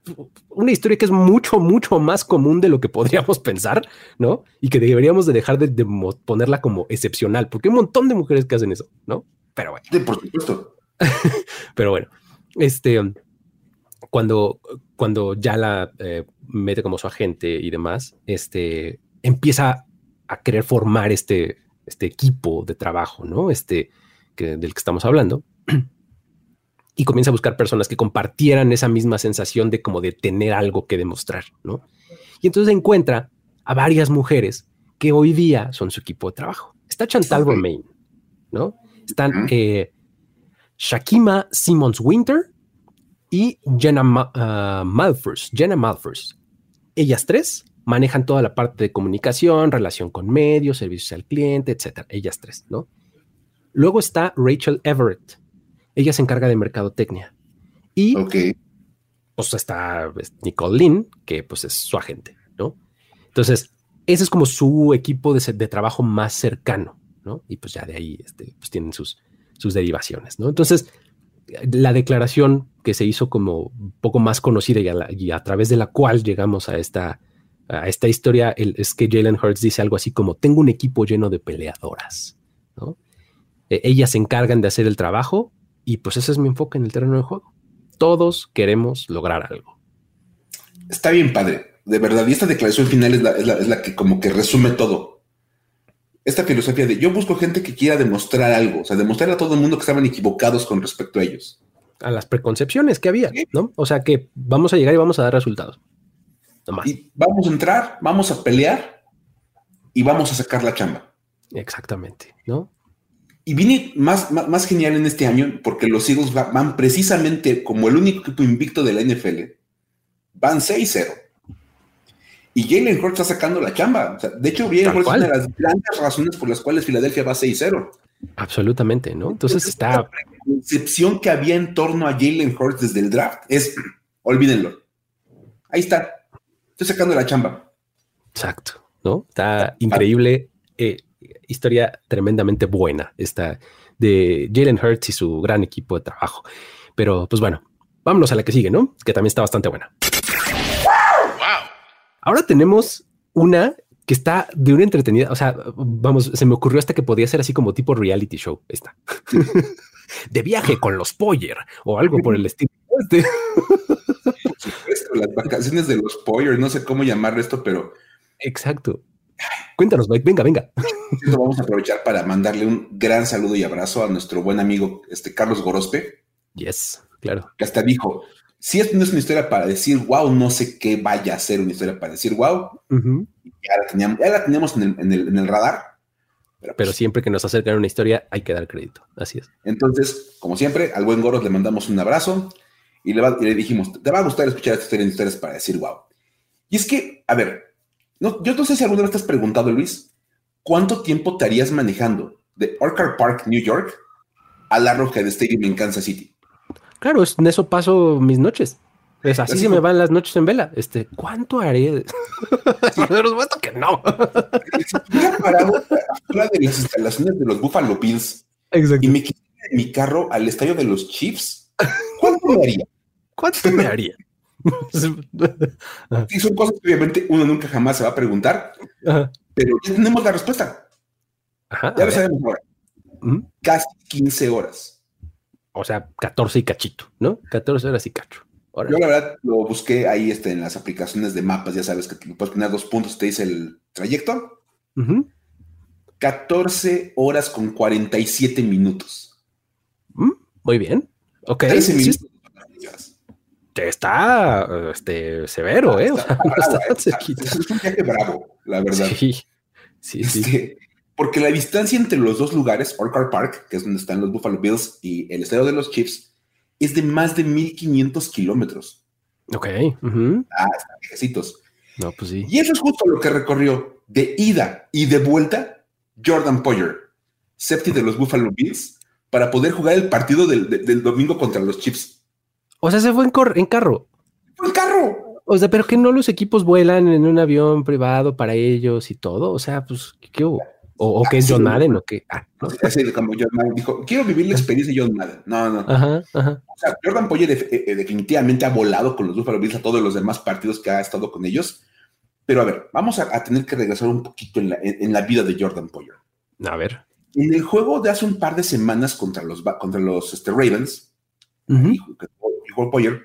una historia que es mucho, mucho más común de lo que podríamos (laughs) pensar, ¿no? Y que deberíamos de dejar de, ponerla como excepcional, porque hay un montón de mujeres que hacen eso, ¿no? Pero bueno. por supuesto. (laughs) Pero bueno, este, cuando, cuando ya la eh, mete como su agente y demás, este, empieza a querer formar este, este equipo de trabajo, ¿no? Este, que, del que estamos hablando. Y comienza a buscar personas que compartieran esa misma sensación de como de tener algo que demostrar, ¿no? Y entonces encuentra a varias mujeres que hoy día son su equipo de trabajo. Está Chantal Romain, ¿no? Están eh, Shakima Simmons Winter y Jenna uh, Jenna Malfors. Ellas tres manejan toda la parte de comunicación, relación con medios, servicios al cliente, etcétera. Ellas tres, ¿no? Luego está Rachel Everett. Ella se encarga de mercadotecnia. Y pues está pues, Nicole Lynn, que pues es su agente, ¿no? Entonces, ese es como su equipo de, de trabajo más cercano, ¿no? Y pues ya de ahí este, pues tienen sus, sus derivaciones, ¿no? Entonces, la declaración que se hizo como un poco más conocida y a, través de la cual llegamos a esta, a esta historia es que Jalen Hurts dice algo así como, tengo un equipo lleno de peleadoras, ¿no? E, ellas se encargan de hacer el trabajo y pues ese es mi enfoque en el terreno de juego. Todos queremos lograr algo. Está bien, padre, de verdad. Y esta declaración final es la, es la que como que resume todo esta filosofía de yo busco gente que quiera demostrar algo, o sea, demostrar a todo el mundo que estaban equivocados con respecto a ellos. A las preconcepciones que había, ¿no? O sea, que vamos a llegar y vamos a dar resultados. Y vamos a entrar, vamos a pelear y vamos a sacar la chamba. Exactamente, ¿no? Y vine más, más, genial en este año porque los Eagles van precisamente como el único equipo invicto de la NFL. Van 6-0. Y Jalen Hurts está sacando la chamba. de hecho, Jalen Hurts es una de las grandes razones por las cuales Filadelfia va 6-0. Absolutamente, ¿no? Entonces está. La concepción que había en torno a Jalen Hurts desde el draft es, olvídenlo. Ahí está. Estoy sacando la chamba. Exacto, ¿no? Está increíble. Eh, historia tremendamente buena esta de Jalen Hurts y su gran equipo de trabajo. Pero pues bueno, vámonos a la que sigue, ¿no? Que también está bastante buena. Ahora tenemos una que está de una entretenida. O sea, vamos, se me ocurrió hasta que podía ser así como tipo reality show. Esta (laughs) de viaje con los Poyer o algo por el estilo. Este. (laughs) las vacaciones de los Poyer, no sé cómo llamarlo esto, pero exacto. Cuéntanos, Mike. Venga, venga. vamos a aprovechar para mandarle un gran saludo y abrazo a nuestro buen amigo este Carlos Gorospe. Yes, claro. Que hasta dijo: si esto no es una historia para decir wow, no sé qué vaya a ser una historia para decir wow. ya, la teníamos, ya la teníamos en el, radar. Pero, pues siempre que nos acercan a una historia hay que dar crédito. Así es. Entonces, como siempre, al buen Goros le mandamos un abrazo y le, le dijimos, te va a gustar escuchar esta historia en historias para decir wow. Y es que, a ver, no, yo no sé si alguna vez te has preguntado, Luis, ¿cuánto tiempo te harías manejando de Orchard Park, New York, a la Roja de Stadium en Kansas City? Claro, en eso paso mis noches. Es así se me van las noches en vela. Este, ¿cuánto haré? (laughs) Pero os que no. Hubiera parado fuera de las instalaciones de los Buffalo Bills y me quité mi carro al estadio de los Chiefs. ¿Cuánto me haría? ¿Cuánto me haría? (laughs) sí, son cosas que obviamente uno nunca jamás se va a preguntar, pero ya tenemos la respuesta. ya lo sabemos ahora. Casi 15 horas. O sea, 14 y cachito, ¿no? 14 horas y cacho. Yo la verdad lo busqué ahí este, en las aplicaciones de mapas, ya sabes que puedes poner dos puntos, te dice el trayecto. 14 horas con 47 minutos. Mm, muy bien. Ok. 13 minutos. Está este, severo, ¿eh? Está, (laughs) es un viaje bravo, la verdad. Sí, sí, sí. Este, porque la distancia entre los dos lugares, Orchard Park, que es donde están los Buffalo Bills, y el estadio de los Chiefs, es de más de 1500 kilómetros. Ok. Ah, están viejecitos. No, pues sí. Y eso es justo lo que recorrió de ida y de vuelta Jordan Poyer, safety de los Buffalo Bills, para poder jugar el partido del, domingo contra los Chiefs. O sea, se fue en, en carro. Fue en carro. O sea, pero que no los equipos vuelan en un avión privado para ellos y todo. O sea, pues, ¿qué hubo? O, que es John Madden o qué. Ah, Así como John Madden dijo, quiero vivir la experiencia de John Madden. No, no. Ajá, ajá. O sea, Jordan Poyer eh, eh, definitivamente ha volado con los Buffalo Bills a todos los demás partidos que ha estado con ellos. Pero a ver, vamos a, tener que regresar un poquito en la, en, la, vida de Jordan Poyer. A ver. En el juego de hace un par de semanas contra los, contra los este, Ravens, Poyer,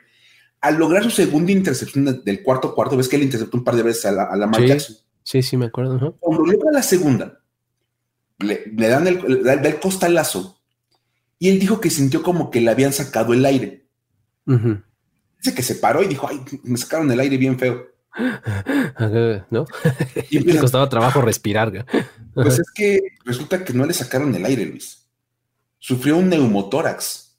al lograr su segunda intercepción del cuarto cuarto, ves que él interceptó un par de veces a la, a la sí, Sí, sí, me acuerdo. Cuando logra la segunda, le, dan el, costalazo y él dijo que sintió como que le habían sacado el aire. Dice que se paró y dijo, ay, me sacaron el aire bien feo. (laughs) ¿No? Y (laughs) le costaba trabajo respirar. Pues es que resulta que no le sacaron el aire, Luis. Sufrió un neumotórax.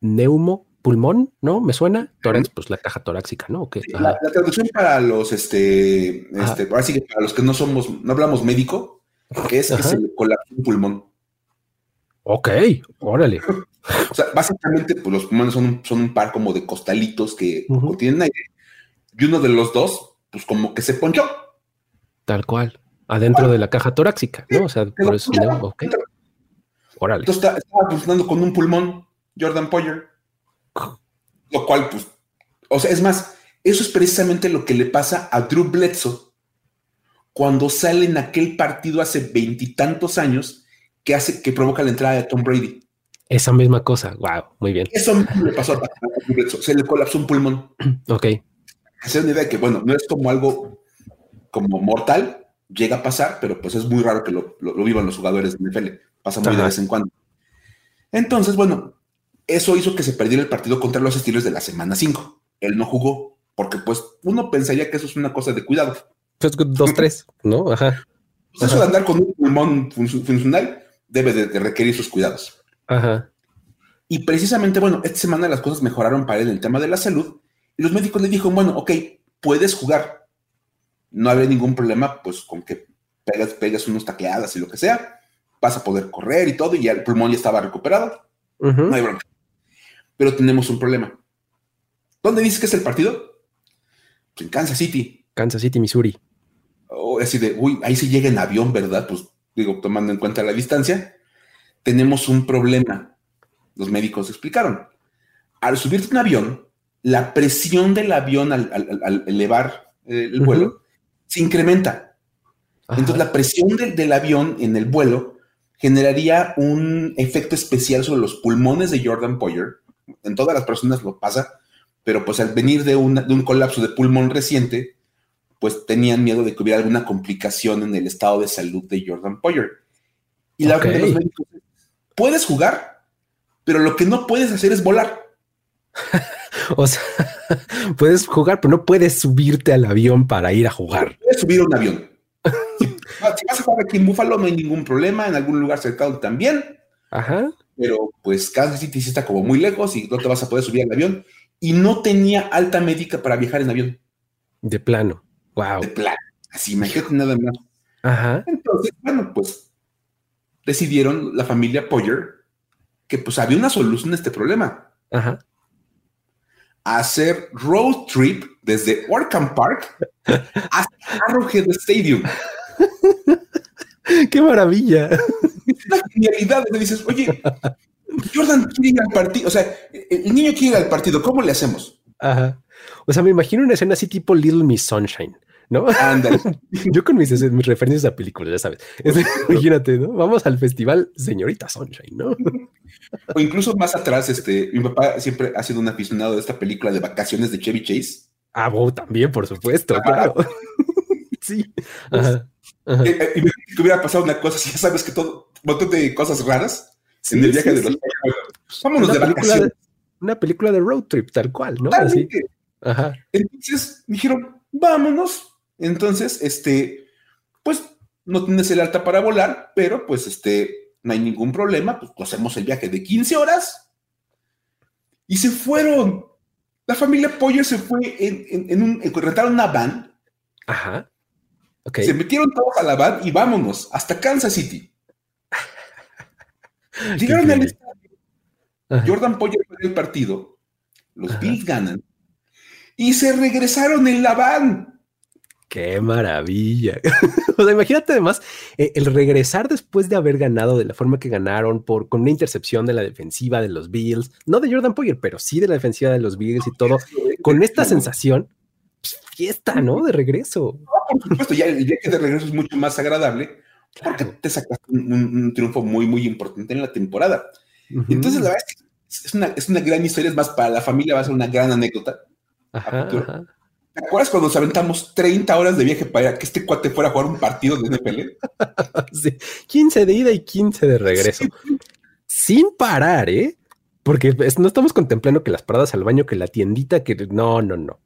¿Neumo? ¿Pulmón? ¿No? ¿Me suena? Tórax, pues la caja torácica, ¿no? la, traducción para los, este, este, así que para los que no somos, no hablamos médico, que es que se le colapsó un pulmón. Ok, órale. o sea, básicamente, pues los pulmones son un, son un par como de costalitos que contienen aire. Y uno de los dos, pues como que se ponchó. Tal cual. Adentro de la caja torácica, ¿no? O sea, por eso. ok. Órale. Entonces estaba funcionando con un pulmón, Jordan Poyer. Lo cual, pues, o sea, es más, eso es precisamente lo que le pasa a Drew Bledsoe cuando sale en aquel partido hace veintitantos años que hace que provoca la entrada de Tom Brady. Esa misma cosa. Wow, muy bien. Eso mismo le pasó a Se le colapsó un pulmón. (clears throat) Ok. Hacer una idea de que, bueno, no es como algo como mortal, llega a pasar, pero pues es muy raro que lo, vivan los jugadores de NFL. Pasa muy de vez en cuando. Entonces, bueno, eso hizo que se perdiera el partido contra los Steelers de la semana 5. Él no jugó, porque pues uno pensaría que eso es una cosa de cuidado. Pues, dos, tres, ¿no? Ajá. Pues eso de andar con un pulmón funcional debe de, requerir sus cuidados. Ajá. Y precisamente, bueno, esta semana las cosas mejoraron para él en el tema de la salud y los médicos le dijeron, bueno, ok, puedes jugar. No habrá ningún problema, pues con que pegas, pegas unos tacleadas y lo que sea, vas a poder correr y todo, y ya el pulmón ya estaba recuperado. No hay problema. Pero tenemos un problema. ¿Dónde dices que es el partido? Pues en Kansas City. Kansas City, Missouri o así de, uy, ahí se llega en avión, ¿verdad? Pues digo, tomando en cuenta la distancia, tenemos un problema. Los médicos explicaron. Al subirte un avión, la presión del avión al, elevar eh, el vuelo se incrementa. Entonces, la presión del avión en el vuelo generaría un efecto especial sobre los pulmones de Jordan Poyer. En todas las personas lo pasa, pero pues al venir de, de un colapso de pulmón reciente, pues tenían miedo de que hubiera alguna complicación en el estado de salud de Jordan Poyer. Y la verdad de los médicos puedes jugar, pero lo que no puedes hacer es volar. (laughs) o sea, (laughs) puedes jugar, pero no puedes subirte al avión para ir a jugar. Puedes subir a un avión. (laughs) si, vas a jugar aquí en Buffalo, no hay ningún problema, en algún lugar cercano también. Ajá. Pero pues Kansas City está como muy lejos y no te vas a poder subir al avión. Y no tenía alta médica para viajar en avión. De plano. De plan. Así, imagínate nada más. Ajá. Entonces, bueno, pues decidieron la familia Poyer que pues había una solución a este problema. Ajá. Hacer road trip desde Orkham Park (laughs) hasta Arrowhead Stadium. (laughs) (laughs) ¡Qué maravilla! Es una genialidad. Dices, oye, Jordan quiere ir al partido. O sea, el niño quiere ir al partido. ¿Cómo le hacemos? Ajá. O sea, me imagino una escena así tipo Little Miss Sunshine. ¿no? (laughs) Yo con mis, mis, referencias a películas, ya sabes. imagínate, ¿no? Vamos al festival Señorita Sunshine, ¿no? O incluso más atrás, este, mi papá siempre ha sido un aficionado de esta película de vacaciones de Chevy Chase. Ah, vos también, por supuesto, claro. Sí. Ajá, ajá. Eh, eh, y me hubiera pasado una cosa, si ya sabes que todo, un montón de cosas raras en el viaje de los Vámonos una de película una película de road trip, tal cual, ¿no? Así. Ajá. Entonces dijeron, vámonos entonces, este, pues no tienes el alta para volar, pero pues este, no hay ningún problema, pues hacemos el viaje de 15 horas y se fueron. La familia Poyer se fue en, un, rentaron una van. Ajá. Okay. Se metieron todos a la van y vámonos hasta Kansas City. (laughs) Llegaron al estadio. Jordan Poyer pierde el partido, los Bills ganan y se regresaron en la van. Qué maravilla. (laughs) o sea, imagínate además eh, el regresar después de haber ganado de la forma que ganaron por con una intercepción de la defensiva de los Bills, no de Jordan Poyer, pero sí de la defensiva de los Bills y todo, con esta sensación, fiesta, ¿no? De regreso. por supuesto, ya el viaje de regreso es mucho más agradable porque te sacaste un, triunfo muy, muy importante en la temporada. Entonces, la verdad es que es una, es una gran historia, es más, para la familia va a ser una gran anécdota. ¿Te acuerdas cuando nos aventamos 30 horas de viaje para que este cuate fuera a jugar un partido de NFL? (laughs) sí, 15 de ida y 15 de regreso. Sin parar, ¿eh? Porque no estamos contemplando que las paradas al baño, que la tiendita, que no, no, no.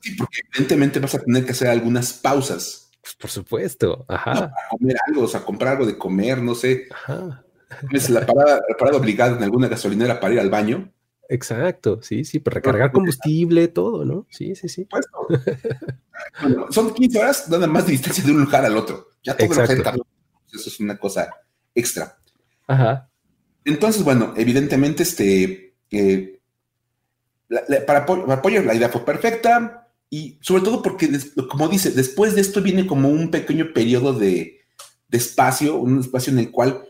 Sí, porque evidentemente vas a tener que hacer algunas pausas. Pues por supuesto, ajá. para comer algo, o sea, comprar algo de comer, no sé. Ajá. Es la parada, la parada obligada en alguna gasolinera para ir al baño. Exacto, sí, sí, para recargar combustible, todo, ¿no? Sí, sí, sí. son 15 horas nada más de distancia de un lugar al otro. Ya todo Exacto. Eso es una cosa extra. Ajá. Entonces, bueno, evidentemente, este, eh, para, apoyar la idea fue perfecta y sobre todo porque, como dice, después de esto viene como un pequeño periodo de, de espacio, un espacio en el cual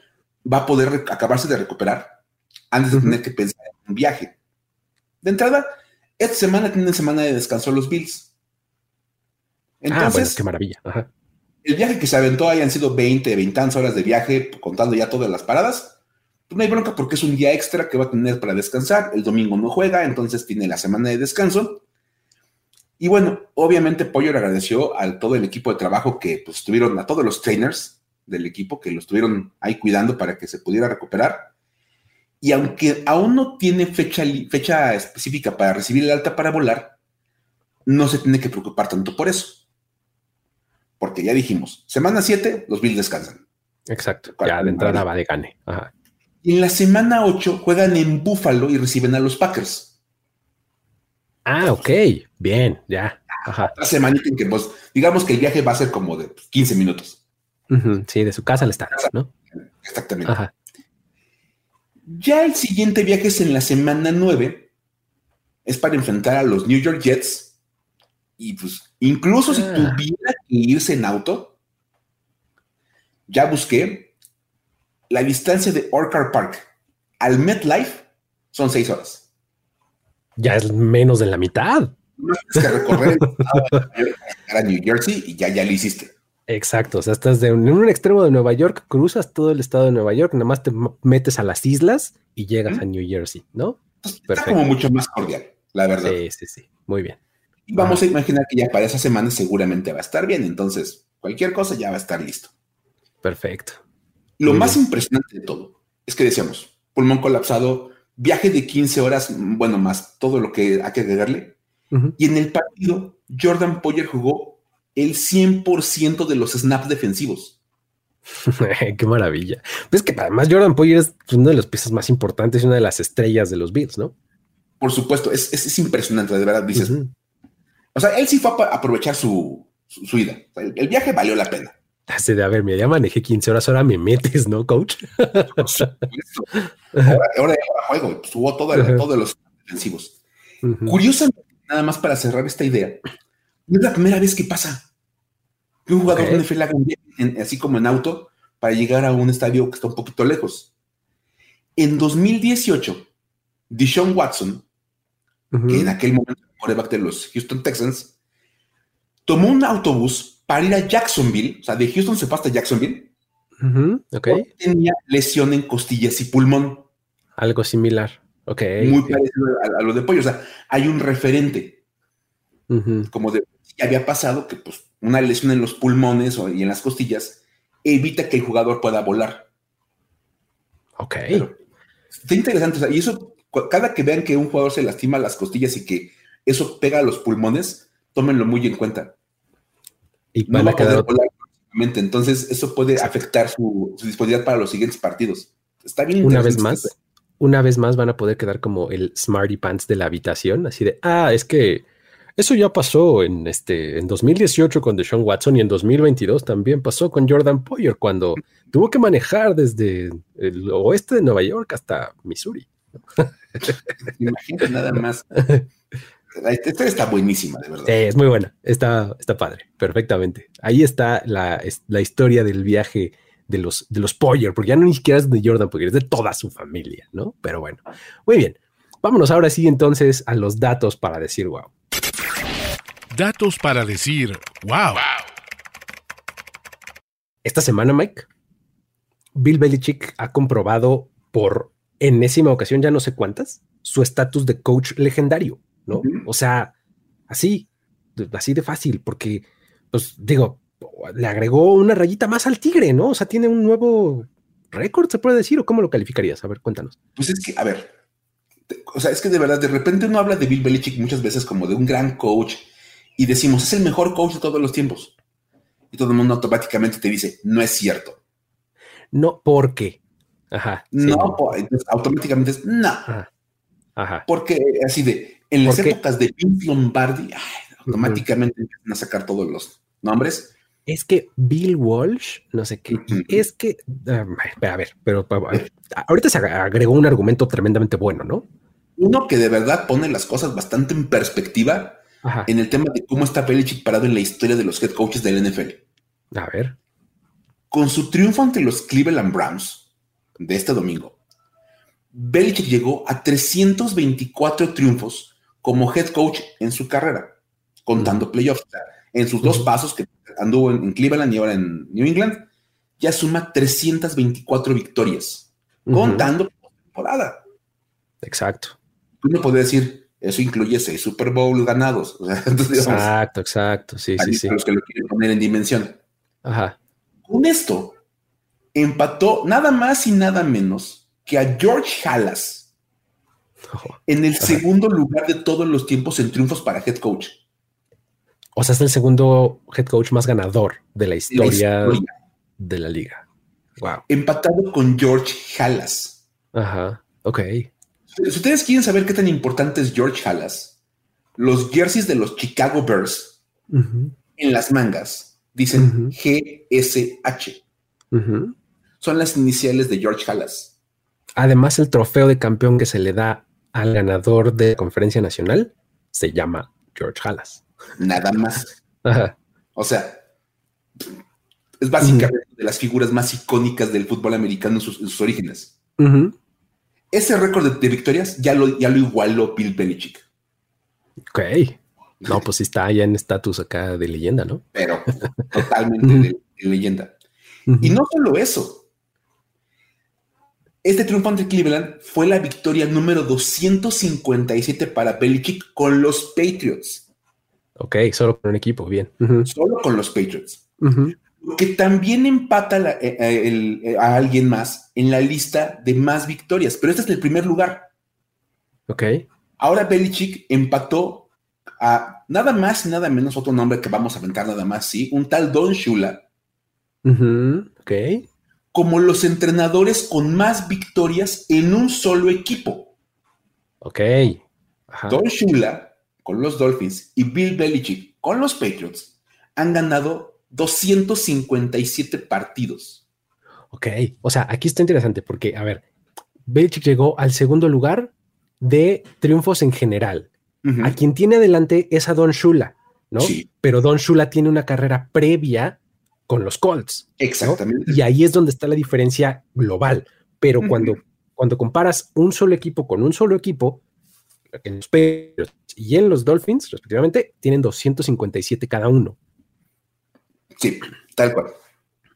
va a poder acabarse de recuperar antes de tener que pensar en un viaje. De entrada, esta semana tienen semana de descanso los Bills. Entonces, ah, bueno, qué maravilla. El viaje que se aventó hayan sido 20, 20 horas de viaje, contando ya todas las paradas. No hay bronca porque es un día extra que va a tener para descansar. El domingo no juega, entonces tiene la semana de descanso. Y bueno, obviamente Pollo le agradeció a todo el equipo de trabajo que pues tuvieron, a todos los trainers del equipo que lo estuvieron ahí cuidando para que se pudiera recuperar. Y aunque aún no tiene fecha, fecha específica para recibir el alta para volar, no se tiene que preocupar tanto por eso. Porque ya dijimos, semana 7, los Bills descansan. Exacto, ya de entrada va de gane. Y en la semana 8 juegan en Buffalo y reciben a los Packers. Ah, ok, bien, ya. Ajá. La semana en que, pues, digamos que el viaje va a ser como de 15 minutos. Sí, de su casa al estadio, ¿no? Exactamente. Ya el siguiente viaje es en la semana 9. Es para enfrentar a los New York Jets. Y pues, incluso si ah. tuviera que irse en auto, ya busqué la distancia de Orchard Park al MetLife son seis horas. Ya es menos de la mitad. No es que recorrer a New Jersey y ya, ya lo hiciste. Exacto, o sea, estás de en un extremo de Nueva York, cruzas todo el estado de Nueva York, nada más te metes a las islas y llegas a New Jersey, ¿no? Está como mucho más cordial, la verdad. Sí, sí, sí, muy bien. Y vamos a imaginar que ya para esa semana seguramente va a estar bien, entonces cualquier cosa ya va a estar listo. Perfecto. Lo más impresionante de todo es que decíamos, pulmón colapsado, viaje de 15 horas, bueno, más todo lo que hay que agregarle. Y en el partido, Jordan Poyer jugó el 100% de los snaps defensivos. (laughs) Qué maravilla. Pues que además Jordan Poyer es una de las piezas más importantes y una de las estrellas de los Bills, ¿no? Por supuesto, es, impresionante, de verdad, dices. O sea, él sí fue a aprovechar su, su, ida. el, viaje valió la pena. Hace de, a ver, ya manejé 15 horas, ahora me metes, ¿no, coach? ahora, ahora, juego, subo todo todos los defensivos. Curiosamente, nada más para cerrar esta idea, es la primera vez que pasa que un jugador de NFL haga un así como en auto para llegar a un estadio que está un poquito lejos. En 2018, Deshaun Watson, que en aquel momento era coreback de los Houston Texans, tomó un autobús para ir a Jacksonville, o sea, de Houston se pasa a Jacksonville. Tenía lesión en costillas y pulmón. Algo similar. Ok. Muy parecido a, lo de pollo. O sea, hay un referente. Como de había pasado que pues, una lesión en los pulmones y en las costillas evita que el jugador pueda volar. Ok. está interesante. y eso, cada que vean que un jugador se lastima las costillas y que eso pega a los pulmones, tómenlo muy en cuenta. Y van a quedar volar entonces eso puede afectar su, disponibilidad para los siguientes partidos. Está bien. Una vez más, una vez más van a poder quedar como el Smarty Pants de la habitación, así de, ah, es que eso ya pasó en, este, en 2018 con Deshaun Watson y en 2022 también pasó con Jordan Poyer cuando (laughs) tuvo que manejar desde el oeste de Nueva York hasta Missouri. Imagínate nada más. (laughs) La historia está buenísima, de verdad. Sí, es muy buena. Está, está padre, perfectamente. Ahí está la, la historia del viaje de los, de los Poyer, porque ya no ni siquiera es de Jordan Poyer, es de toda su familia, ¿no? Pero bueno, muy bien. Vámonos ahora sí entonces a los datos para decir wow. Datos para decir wow. Esta semana, Mike, Bill Belichick ha comprobado por enésima ocasión, ya no sé cuántas, su estatus de coach legendario, ¿no? O sea, así, así de fácil, porque, pues digo, le agregó una rayita más al tigre, ¿no? O sea, tiene un nuevo récord, se puede decir, o cómo lo calificarías? A ver, cuéntanos. Pues es que, a ver, o sea, es que de verdad, de repente uno habla de Bill Belichick muchas veces como de un gran coach y decimos, es el mejor coach de todos los tiempos. Y todo el mundo automáticamente te dice, no es cierto. No, porque. Ajá. No, entonces automáticamente es, no. Ajá. Porque así de, en las épocas de Vince Lombardi, automáticamente empiezan a sacar todos los nombres es que Bill Walsh, no sé qué, es que, a ver, pero ahorita se agregó un argumento tremendamente bueno, ¿no? Uno que de verdad pone las cosas bastante en perspectiva en el tema de cómo está Belichick parado en la historia de los head coaches del NFL. A ver. Con su triunfo ante los Cleveland Browns de este domingo, Belichick llegó a 324 triunfos como head coach en su carrera, contando playoffs. En sus dos pasos que anduvo en, Cleveland y ahora en New England, ya suma 324 victorias, contando la temporada. Exacto. Uno podría decir, eso incluye seis Super Bowl ganados. (laughs) exacto, exacto. Sí, sí, sí. Los que lo quieren poner en dimensión. Ajá. Con esto, empató nada más y nada menos que a George Halas (laughs) en el segundo lugar de todos los tiempos en triunfos para head coach. O sea, es el segundo head coach más ganador de la historia, de la liga. Wow. Empatado con George Halas. Ajá. Ok. Si ustedes quieren saber qué tan importante es George Halas, los jerseys de los Chicago Bears en las mangas dicen GSH. Son las iniciales de George Halas. Además, el trofeo de campeón que se le da al ganador de conferencia nacional se llama George Halas nada más. O sea, es básicamente de las figuras más icónicas del fútbol americano en sus, orígenes. Ese récord de, victorias ya lo, ya lo igualó Bill Belichick. Ok. No, (laughs) pues está ya en estatus acá de leyenda, ¿no? Pero (laughs) totalmente de, leyenda. Y no solo eso. Este triunfo ante Cleveland fue la victoria número 257 para Belichick con los Patriots. Ok, solo con un equipo, bien. Solo con los Patriots. Que también empata eh, eh, eh, a alguien más en la lista de más victorias, pero este es el primer lugar. Ok. Ahora Belichick empató a nada más y nada menos otro nombre que vamos a aventar nada más, sí, un tal Don Shula. Ok. Como los entrenadores con más victorias en un solo equipo. Ok. Don Shula con los Dolphins y Bill Belichick con los Patriots han ganado 257 partidos. Ok, o sea, aquí está interesante porque, a ver, Belichick llegó al segundo lugar de triunfos en general. A quien tiene adelante es a Don Shula, ¿no? Sí. Pero Don Shula tiene una carrera previa con los Colts. Exactamente. Y ahí es donde está la diferencia global. Pero cuando, cuando comparas un solo equipo con un solo equipo, en los Patriots y en los Dolphins, respectivamente, tienen 257 cada uno. Sí, tal cual.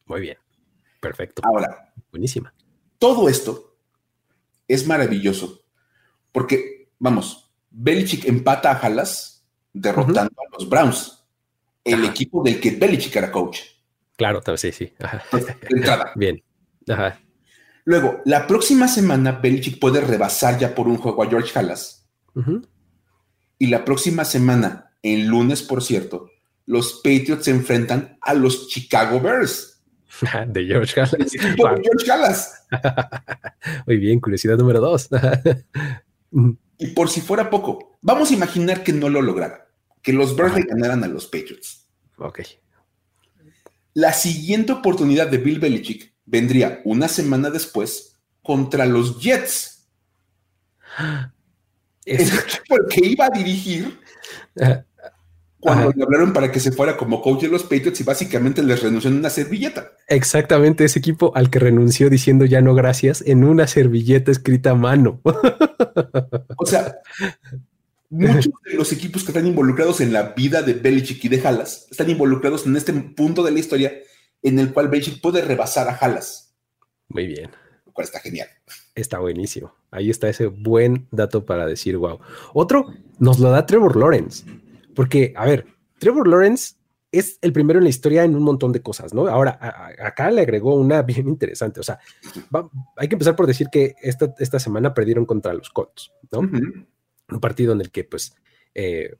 Muy bien. Perfecto. Ahora. Buenísima. Todo esto es maravilloso porque, vamos, Belichick empata a Halas derrotando a los Browns, el equipo del que Belichick era coach. Claro, sí, sí. entrada. (laughs) Bien. Ajá. Luego, la próxima semana Belichick puede rebasar ya por un juego a George Halas y la próxima semana, en lunes, por cierto, los Patriots se enfrentan a los Chicago Bears. (laughs) De George Halas. De George Halas. (laughs) Muy bien, curiosidad número dos. y por si fuera poco, vamos a imaginar que no lo lograra, que los Bears le ganaran a los Patriots. Ok. La siguiente oportunidad de Bill Belichick vendría una semana después contra los Jets Es... porque iba a dirigir cuando le hablaron para que se fuera como coach de los Patriots y básicamente les renunció en una servilleta. Exactamente, ese equipo al que renunció diciendo ya no gracias en una servilleta escrita a mano. o sea, (laughs) muchos (laughs) de los equipos que están involucrados en la vida de Belichick y de Halas están involucrados en este punto de la historia en el cual Belichick puede rebasar a Halas. Muy bien. Lo cual está genial. Está buenísimo. Ahí está ese buen dato para decir wow. Otro nos lo da Trevor Lawrence. Porque, a ver, Trevor Lawrence es el primero en la historia en un montón de cosas, ¿no? Ahora, acá le agregó una (laughs) bien interesante. O sea, hay que empezar por decir que esta, esta semana perdieron contra los Colts, ¿no? Un partido en el que, pues, eh,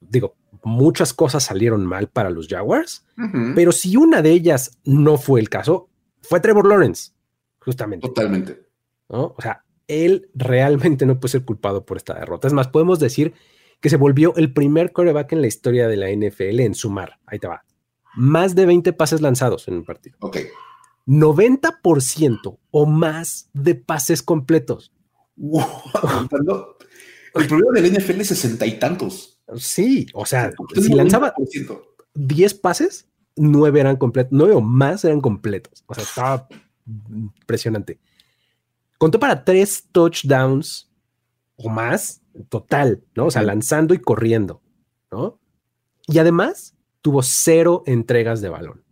digo, muchas cosas salieron mal para los Jaguars, pero si una de ellas no fue el caso, fue Trevor Lawrence, justamente. Totalmente. ¿no? O sea, él realmente no puede ser culpado por esta derrota. Es más, podemos decir que se volvió el primer coreback en la historia de la NFL en sumar. Ahí te va. Más de 20 pases lanzados en un partido. Ok. 90% o más de pases completos. Wow. (laughs) el problema del NFL es sesenta y tantos. Sí, o sea, si lanzaba 10 pases, 9 eran completos, 9 o más eran completos. O sea, estaba impresionante. Contó para 3 touchdowns o más total, ¿no? O sea, lanzando y corriendo, ¿no? Y además tuvo cero entregas de balón.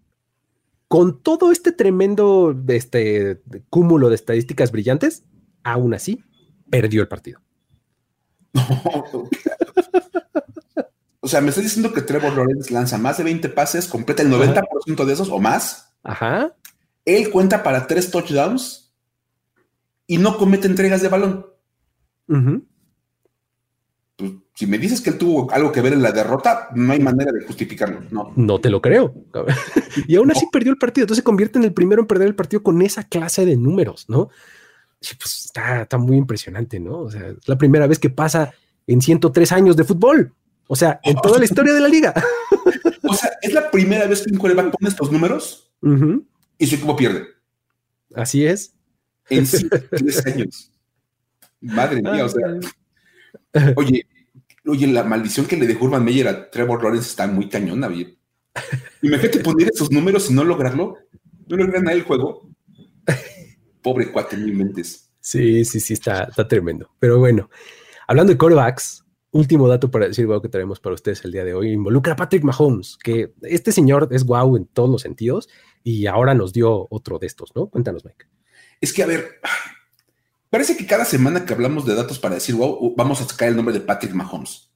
Con todo este tremendo este, cúmulo de estadísticas brillantes, aún así perdió el partido. O sea, me estás diciendo que Trevor Lawrence lanza más de 20 pases, completa el 90% de esos o más. Ajá. Él cuenta para tres touchdowns y no comete entregas de balón. Ajá pues, si me dices que él tuvo algo que ver en la derrota, no hay manera de justificarlo. No, no te lo creo. (laughs) y aún así perdió el partido. Entonces se convierte en el primero en perder el partido con esa clase de números, ¿no? Pues está, está, muy impresionante, ¿no? O sea, es la primera vez que pasa en 103 años de fútbol. O sea, en toda la (laughs) historia de la liga. o sea, es la primera vez que un coreback pone estos números y su equipo pierde. Así es. En 103 (laughs) años. Madre mía, o sea. Oye, oye, la maldición que le dejó Urban Meyer a Trevor Lawrence está muy cañona, bien. Imagínate poner esos números y no lograrlo. No logran el juego. Pobre cuate, mil mentes. Sí, sí, sí, está, está tremendo. Pero bueno, hablando de corebacks, último dato para decir wow que tenemos para ustedes el día de hoy. Involucra a Patrick Mahomes, que este señor es wow en todos los sentidos y ahora nos dio otro de estos, ¿no? Cuéntanos, Mike. Es que, a ver, Parece que cada semana que hablamos de datos para decir, wow, vamos a sacar el nombre de Patrick Mahomes.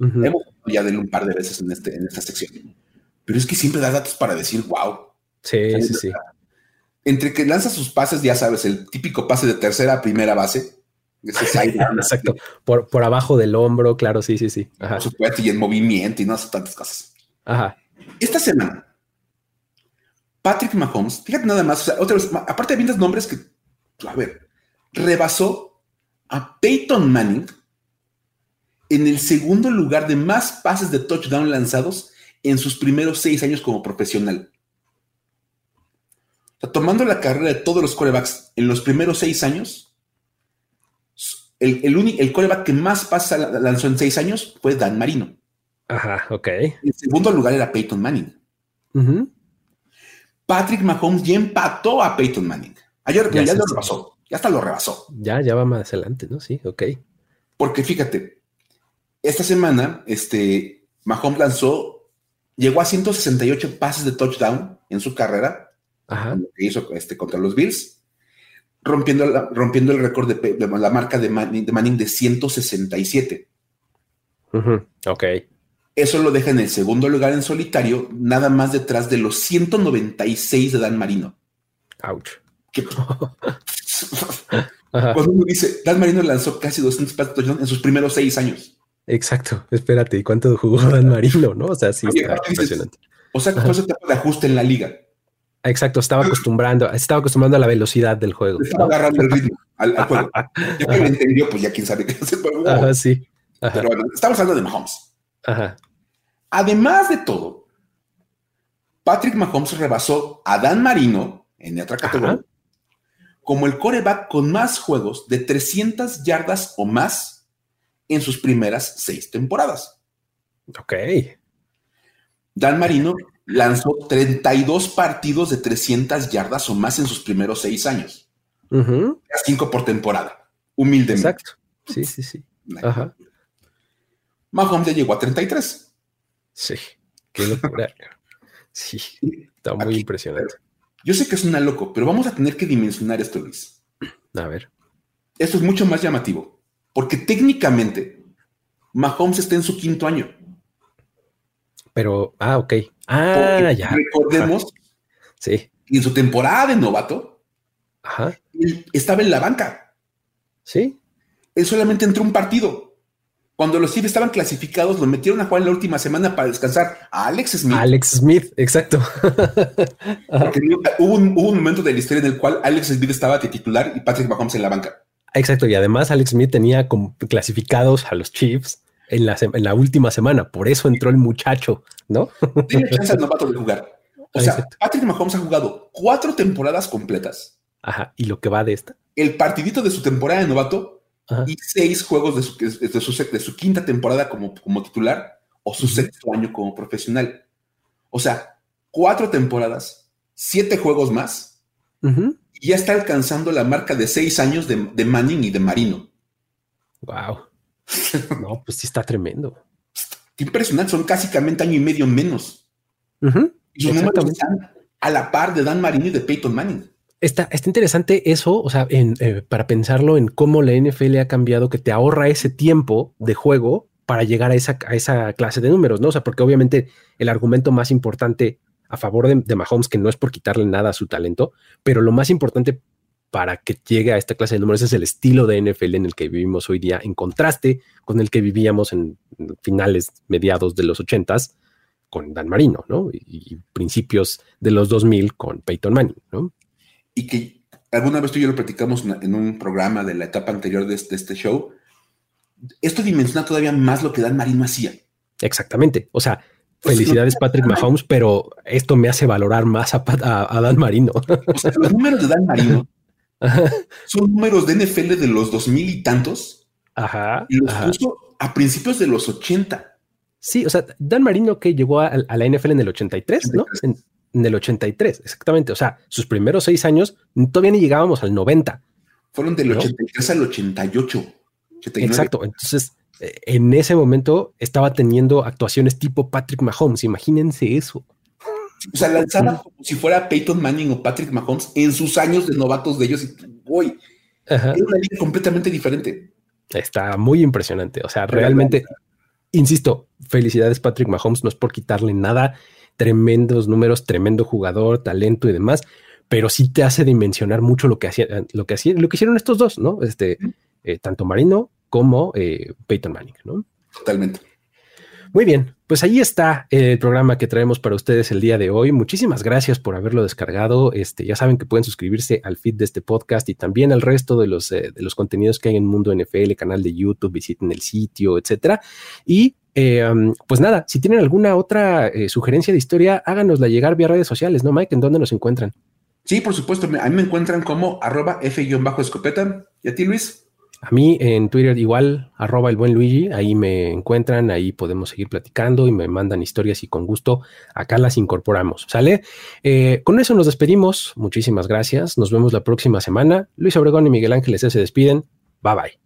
Hemos ya de él un par de veces en, este, en esta sección. Pero es que siempre da datos para decir, wow. Sí, sí, sí. Entre que lanza sus pases, ya sabes, el típico pase de tercera a primera base. (laughs) Exacto. Por, por abajo del hombro, claro, sí, sí, sí. Por supuesto, y en movimiento y no hace tantas cosas. Ajá. Esta semana, Patrick Mahomes, fíjate nada más, otra vez, aparte de los nombres que, a ver, rebasó a Peyton Manning en el segundo lugar de más pases de touchdown lanzados en sus primeros seis años como profesional. Tomando la carrera de todos los corebacks en los primeros seis años, el, el, el coreback que más pases lanzó en seis años fue Dan Marino. Ajá, ok. En segundo lugar era Peyton Manning. Patrick Mahomes ya empató a Peyton Manning. Ayer ya, ya lo rebasó. Ya hasta lo rebasó. Ya, ya va más adelante, ¿no? Sí, ok. Porque fíjate, esta semana, este, Mahomes lanzó, llegó a 168 pases de touchdown en su carrera, Ajá. que hizo este, contra los Bills, rompiendo, rompiendo el récord de, la marca de Manning de, 167. Ok. Eso lo deja en el segundo lugar en solitario, nada más detrás de los 196 de Dan Marino. Ouch. (laughs) Cuando uno dice, Dan Marino lanzó casi 200 pases en sus primeros seis años. Exacto, espérate, ¿y cuánto jugó Dan Marino? ¿No? O sea, sí, está impresionante. o sea, su de ajuste en la liga. Exacto, estaba acostumbrando, estaba acostumbrando a la velocidad del juego. Estaba agarrando el ritmo al, juego. (laughs) ya que lo entendió, pues ya quién sabe qué hacer. Ajá, sí. Pero bueno, estamos hablando de Mahomes. Ajá. Además de todo, Patrick Mahomes rebasó a Dan Marino en otra categoría como el coreback con más juegos de 300 yardas o más en sus primeras seis temporadas. Ok. Dan Marino lanzó 32 partidos de 300 yardas o más en sus primeros seis años. Cinco por temporada, humildemente. Exacto. Sí, sí, sí. Ajá. Mahomes ya llegó a 33. Sí, qué locura. (laughs) sí, está muy impresionante. Yo sé que es una loco, pero vamos a tener que dimensionar esto, Luis. A ver. Esto es mucho más llamativo, porque técnicamente Mahomes está en su quinto año. Pero, ah, ok. Ah, ya. Recordemos sí. en su temporada de novato, Ajá. él estaba en la banca. Sí. Él solamente entró un partido. Cuando los Chiefs estaban clasificados, lo metieron a jugar en la última semana para descansar a Alex Smith. Alex Smith, exacto. (laughs) Porque hubo un, hubo un, momento de la historia en el cual Alex Smith estaba de titular y Patrick Mahomes en la banca. Exacto, y además Alex Smith tenía clasificados a los Chiefs en la, en la última semana, por eso entró el muchacho, ¿no? (laughs) Tiene chance al novato de jugar. O sea, Exacto. Patrick Mahomes ha jugado cuatro temporadas completas. Ajá, ¿y lo que va de esta? El partidito de su temporada de novato Ajá. y seis juegos de su, de su, de su quinta temporada como, como, titular o su sexto año como profesional. O sea, cuatro temporadas, siete juegos más, uh -huh. y ya está alcanzando la marca de seis años de, de Manning y de Marino. Wow. (laughs) No, pues sí está tremendo. Qué impresionante, son básicamente año y medio menos. Uh -huh. Y sus números están a la par de Dan Marino y de Peyton Manning. Está, está interesante eso, o sea, en, eh, para pensarlo en cómo la NFL ha cambiado, que te ahorra ese tiempo de juego para llegar a esa, a esa clase de números, ¿no? O sea, porque obviamente el argumento más importante a favor de, de Mahomes, que no es por quitarle nada a su talento, pero lo más importante para que llegue a esta clase de números es el estilo de NFL en el que vivimos hoy día, en contraste con el que vivíamos en finales, mediados de los ochentas con Dan Marino, ¿no? Y, y principios de los 2000 con Peyton Manning, ¿no? y que alguna vez tú y yo lo platicamos en un programa de la etapa anterior de este, de este, show, esto dimensiona todavía más lo que Dan Marino hacía. Exactamente. O sea, felicidades no, Patrick Mahomes, pero esto me hace valorar más a, a, a Dan Marino. O sea, los números de Dan Marino son números de NFL de los 2000 y tantos. Ajá. Y los ajá. puso a principios de los 80. Sí, o sea, Dan Marino que llegó a, a la NFL en el 83, 83. ¿no? En, en el 83, exactamente. O sea, sus primeros seis años todavía ni llegábamos al 90. Fueron del ¿no? 83 al 88. 89. Exacto. Entonces, eh, en ese momento estaba teniendo actuaciones tipo Patrick Mahomes. Imagínense eso. O sea, lanzaba como si fuera Peyton Manning o Patrick Mahomes en sus años de novatos de ellos. Y, uy, era una liga completamente diferente. Está muy impresionante. O sea, realmente, insisto, felicidades Patrick Mahomes. No es por quitarle nada tremendos números, tremendo jugador, talento y demás, pero sí te hace dimensionar mucho lo que hacían, lo que hacían, lo que hicieron estos dos, ¿no? Este, eh, tanto Marino como eh, Peyton Manning, ¿no? Totalmente. Muy bien, pues ahí está el programa que traemos para ustedes el día de hoy. Muchísimas gracias por haberlo descargado. Este, ya saben que pueden suscribirse al feed de este podcast y también al resto de los, eh, de los contenidos que hay en Mundo NFL, canal de YouTube, visiten el sitio, etcétera. Y eh, pues nada, si tienen alguna otra eh, sugerencia de historia, háganosla llegar vía redes sociales, ¿no, Mike? ¿En dónde nos encuentran? Sí, por supuesto. A mí me encuentran como arroba F-escopeta. ¿Y a ti, Luis? A mí en Twitter igual, arroba el buen Luigi, ahí me encuentran, ahí podemos seguir platicando y me mandan historias y con gusto acá las incorporamos, ¿sale? Eh, con eso nos despedimos, muchísimas gracias, nos vemos la próxima semana. Luis Obregón y Miguel Ángeles se despiden, bye bye.